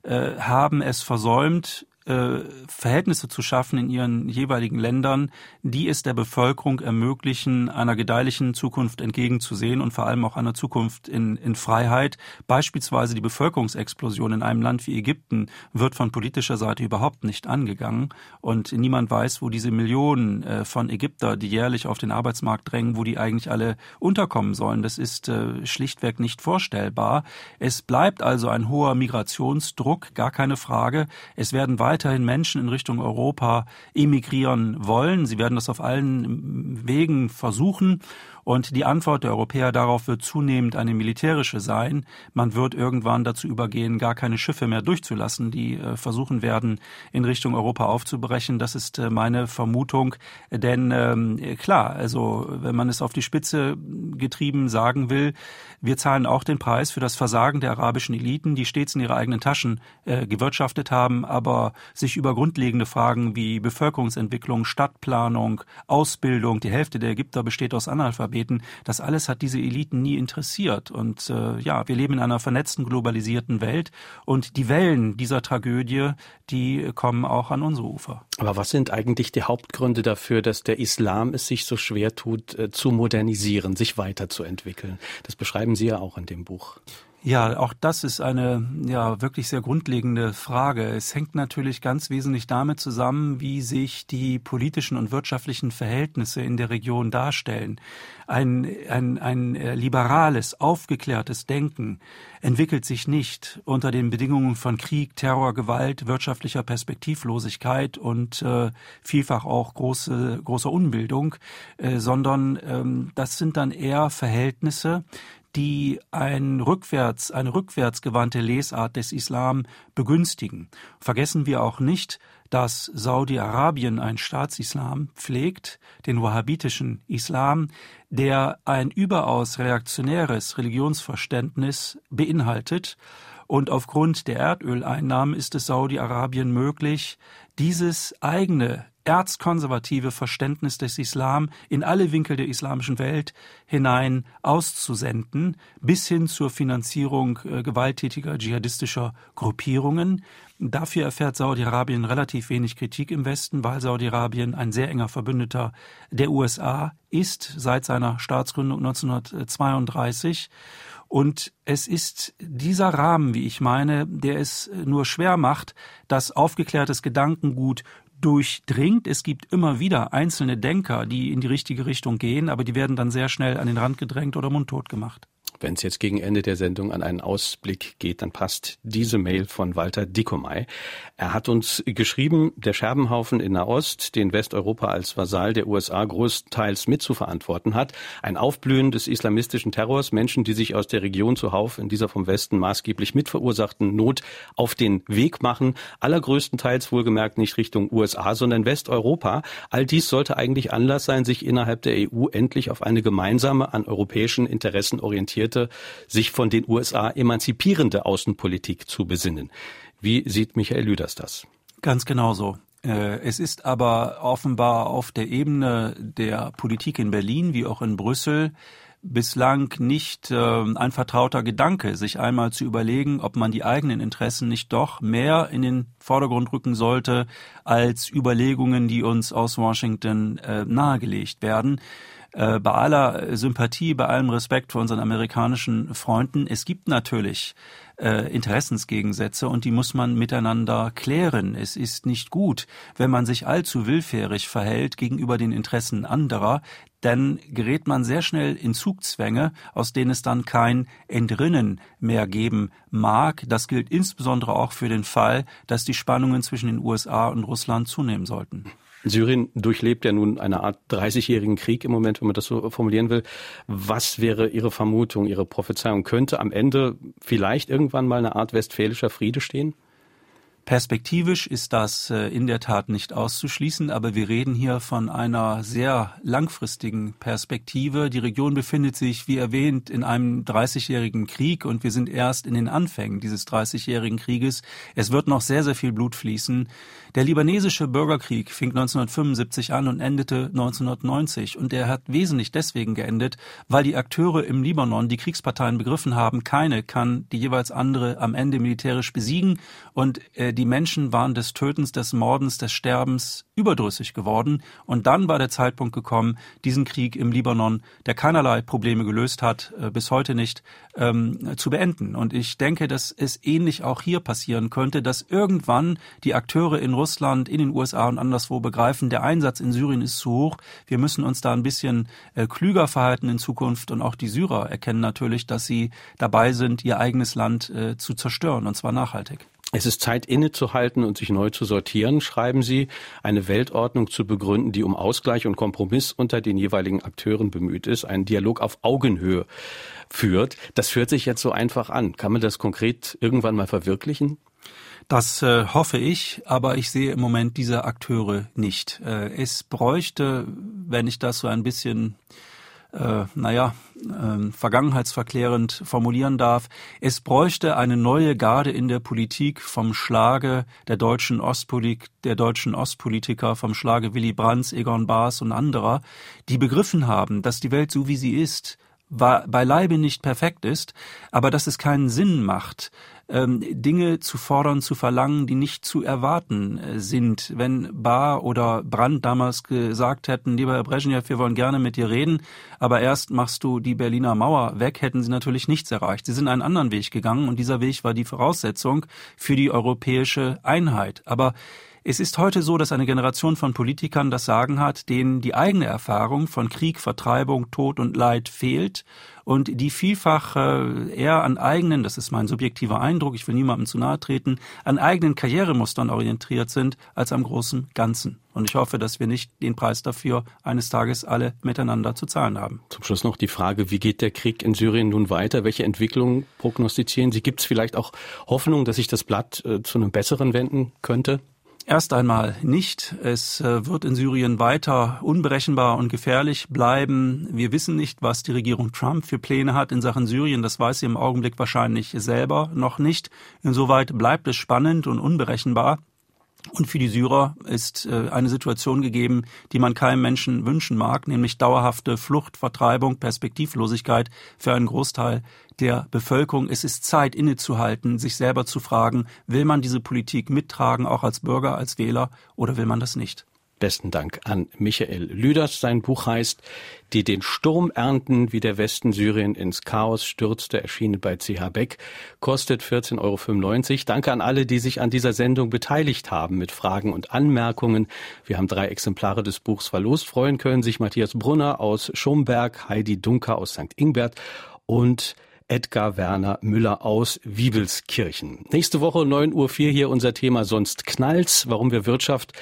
äh, haben es versäumt, äh, Verhältnisse zu schaffen in ihren jeweiligen Ländern, die es der Bevölkerung ermöglichen, einer gedeihlichen Zukunft entgegenzusehen und vor allem auch einer Zukunft in, in Freiheit. Beispielsweise die Bevölkerungsexplosion in einem Land wie Ägypten wird von politischer Seite überhaupt nicht angegangen und niemand weiß, wo diese Millionen äh, von Ägypter, die jährlich auf den Arbeitsmarkt drängen, wo die eigentlich alle unterkommen sollen. Das ist äh, schlichtweg nicht vorstellbar. Es bleibt also ein hoher Migrationsdruck, gar keine Frage. Es werden weiter weiterhin Menschen in Richtung Europa emigrieren wollen. Sie werden das auf allen Wegen versuchen. Und die Antwort der Europäer darauf wird zunehmend eine militärische sein. Man wird irgendwann dazu übergehen, gar keine Schiffe mehr durchzulassen, die äh, versuchen werden, in Richtung Europa aufzubrechen. Das ist äh, meine Vermutung. Denn ähm, klar, also wenn man es auf die Spitze getrieben sagen will, wir zahlen auch den Preis für das Versagen der arabischen Eliten, die stets in ihre eigenen Taschen äh, gewirtschaftet haben, aber sich über grundlegende Fragen wie Bevölkerungsentwicklung, Stadtplanung, Ausbildung, die Hälfte der Ägypter besteht aus Analphabeten, das alles hat diese Eliten nie interessiert. Und äh, ja, wir leben in einer vernetzten, globalisierten Welt und die Wellen dieser Tragödie, die kommen auch an unsere Ufer. Aber was sind eigentlich die Hauptgründe dafür, dass der Islam es sich so schwer tut, äh, zu modernisieren, sich weiterzuentwickeln? Das beschreiben Sie ja auch in dem Buch. Ja, auch das ist eine ja wirklich sehr grundlegende Frage. Es hängt natürlich ganz wesentlich damit zusammen, wie sich die politischen und wirtschaftlichen Verhältnisse in der Region darstellen. Ein, ein, ein äh, liberales, aufgeklärtes Denken entwickelt sich nicht unter den Bedingungen von Krieg, Terror, Gewalt, wirtschaftlicher Perspektivlosigkeit und äh, vielfach auch große, großer Unbildung, äh, sondern ähm, das sind dann eher Verhältnisse, die ein rückwärts, eine rückwärtsgewandte Lesart des Islam begünstigen. Vergessen wir auch nicht, dass Saudi-Arabien ein Staatsislam pflegt, den wahhabitischen Islam, der ein überaus reaktionäres Religionsverständnis beinhaltet. Und aufgrund der Erdöleinnahmen ist es Saudi-Arabien möglich, dieses eigene erzkonservative Verständnis des Islam in alle Winkel der islamischen Welt hinein auszusenden, bis hin zur Finanzierung äh, gewalttätiger dschihadistischer Gruppierungen. Dafür erfährt Saudi-Arabien relativ wenig Kritik im Westen, weil Saudi-Arabien ein sehr enger Verbündeter der USA ist seit seiner Staatsgründung 1932. Und es ist dieser Rahmen, wie ich meine, der es nur schwer macht, dass aufgeklärtes Gedankengut durchdringt. Es gibt immer wieder einzelne Denker, die in die richtige Richtung gehen, aber die werden dann sehr schnell an den Rand gedrängt oder mundtot gemacht. Wenn es jetzt gegen Ende der Sendung an einen Ausblick geht, dann passt diese Mail von Walter Dickomey. Er hat uns geschrieben, der Scherbenhaufen in Nahost, den Westeuropa als Vasall der USA größtenteils mitzuverantworten hat, ein Aufblühen des islamistischen Terrors, Menschen, die sich aus der Region zuhauf in dieser vom Westen maßgeblich mitverursachten Not auf den Weg machen, allergrößtenteils wohlgemerkt nicht Richtung USA, sondern Westeuropa. All dies sollte eigentlich Anlass sein, sich innerhalb der EU endlich auf eine gemeinsame, an europäischen Interessen orientierte orientierte, sich von den USA emanzipierende Außenpolitik zu besinnen. Wie sieht Michael Lüders das? Ganz genau so. Äh, es ist aber offenbar auf der Ebene der Politik in Berlin wie auch in Brüssel bislang nicht äh, ein vertrauter Gedanke, sich einmal zu überlegen, ob man die eigenen Interessen nicht doch mehr in den Vordergrund rücken sollte als Überlegungen, die uns aus Washington äh, nahegelegt werden. Äh, bei aller Sympathie, bei allem Respekt für unseren amerikanischen Freunden, es gibt natürlich äh, Interessensgegensätze und die muss man miteinander klären. Es ist nicht gut, wenn man sich allzu willfährig verhält gegenüber den Interessen anderer, dann gerät man sehr schnell in Zugzwänge, aus denen es dann kein Entrinnen mehr geben mag. Das gilt insbesondere auch für den Fall, dass die Spannungen zwischen den USA und Russland zunehmen sollten. Syrien durchlebt ja nun eine Art 30-jährigen Krieg im Moment, wenn man das so formulieren will. Was wäre Ihre Vermutung, Ihre Prophezeiung? Könnte am Ende vielleicht irgendwann mal eine Art westfälischer Friede stehen? Perspektivisch ist das äh, in der Tat nicht auszuschließen, aber wir reden hier von einer sehr langfristigen Perspektive. Die Region befindet sich, wie erwähnt, in einem 30-jährigen Krieg und wir sind erst in den Anfängen dieses 30-jährigen Krieges. Es wird noch sehr, sehr viel Blut fließen. Der libanesische Bürgerkrieg fing 1975 an und endete 1990 und er hat wesentlich deswegen geendet, weil die Akteure im Libanon, die Kriegsparteien begriffen haben, keine kann die jeweils andere am Ende militärisch besiegen. Und äh, die Menschen waren des Tötens, des Mordens, des Sterbens überdrüssig geworden. Und dann war der Zeitpunkt gekommen, diesen Krieg im Libanon, der keinerlei Probleme gelöst hat, äh, bis heute nicht, ähm, zu beenden. Und ich denke, dass es ähnlich auch hier passieren könnte, dass irgendwann die Akteure in Russland, in den USA und anderswo begreifen, der Einsatz in Syrien ist zu hoch. Wir müssen uns da ein bisschen äh, klüger verhalten in Zukunft. Und auch die Syrer erkennen natürlich, dass sie dabei sind, ihr eigenes Land äh, zu zerstören, und zwar nachhaltig. Es ist Zeit innezuhalten und sich neu zu sortieren, schreiben Sie, eine Weltordnung zu begründen, die um Ausgleich und Kompromiss unter den jeweiligen Akteuren bemüht ist, einen Dialog auf Augenhöhe führt. Das hört sich jetzt so einfach an. Kann man das konkret irgendwann mal verwirklichen? Das äh, hoffe ich, aber ich sehe im Moment diese Akteure nicht. Äh, es bräuchte, wenn ich das so ein bisschen äh, naja, äh, vergangenheitsverklärend formulieren darf, es bräuchte eine neue Garde in der Politik vom Schlage der deutschen Ostpolitik, der deutschen Ostpolitiker, vom Schlage Willy Brandt, Egon Baas und anderer, die begriffen haben, dass die Welt so wie sie ist, beileibe nicht perfekt ist, aber dass es keinen Sinn macht, ähm, Dinge zu fordern, zu verlangen, die nicht zu erwarten äh, sind. Wenn Bar oder Brandt damals gesagt hätten, lieber Herr Brezhnev, wir wollen gerne mit dir reden, aber erst machst du die Berliner Mauer weg, hätten sie natürlich nichts erreicht. Sie sind einen anderen Weg gegangen und dieser Weg war die Voraussetzung für die europäische Einheit. Aber es ist heute so, dass eine Generation von Politikern das Sagen hat, denen die eigene Erfahrung von Krieg, Vertreibung, Tod und Leid fehlt und die vielfach äh, eher an eigenen, das ist mein subjektiver Eindruck, ich will niemandem zu nahe treten, an eigenen Karrieremustern orientiert sind als am großen Ganzen. Und ich hoffe, dass wir nicht den Preis dafür eines Tages alle miteinander zu zahlen haben. Zum Schluss noch die Frage, wie geht der Krieg in Syrien nun weiter? Welche Entwicklungen prognostizieren Sie? Gibt es vielleicht auch Hoffnung, dass sich das Blatt äh, zu einem Besseren wenden könnte? Erst einmal nicht. Es äh, wird in Syrien weiter unberechenbar und gefährlich bleiben. Wir wissen nicht, was die Regierung Trump für Pläne hat in Sachen Syrien. Das weiß sie im Augenblick wahrscheinlich selber noch nicht. Insoweit bleibt es spannend und unberechenbar. Und für die Syrer ist äh, eine Situation gegeben, die man keinem Menschen wünschen mag, nämlich dauerhafte Flucht, Vertreibung, Perspektivlosigkeit für einen Großteil der Bevölkerung. Es ist Zeit innezuhalten, sich selber zu fragen, will man diese Politik mittragen, auch als Bürger, als Wähler, oder will man das nicht? Besten Dank an Michael Lüders. Sein Buch heißt Die den Sturm ernten, wie der Westen Syrien ins Chaos stürzte, erschienen bei CH Beck, kostet 14,95 Euro. Danke an alle, die sich an dieser Sendung beteiligt haben mit Fragen und Anmerkungen. Wir haben drei Exemplare des Buchs verlost. Freuen können sich Matthias Brunner aus Schomberg, Heidi Dunker aus St. Ingbert und Edgar Werner Müller aus Wiebelskirchen. Nächste Woche 9.04 Uhr hier unser Thema Sonst knallt's, warum wir Wirtschaft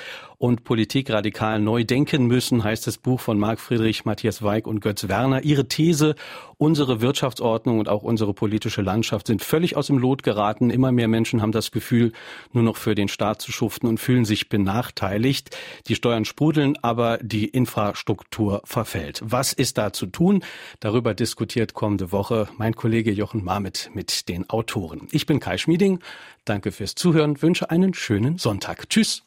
und Politik radikal neu denken müssen, heißt das Buch von Marc Friedrich, Matthias Weig und Götz Werner. Ihre These, unsere Wirtschaftsordnung und auch unsere politische Landschaft sind völlig aus dem Lot geraten. Immer mehr Menschen haben das Gefühl, nur noch für den Staat zu schuften und fühlen sich benachteiligt. Die Steuern sprudeln, aber die Infrastruktur verfällt. Was ist da zu tun? Darüber diskutiert kommende Woche mein Kollege Jochen Marmit mit den Autoren. Ich bin Kai Schmieding. Danke fürs Zuhören, wünsche einen schönen Sonntag. Tschüss.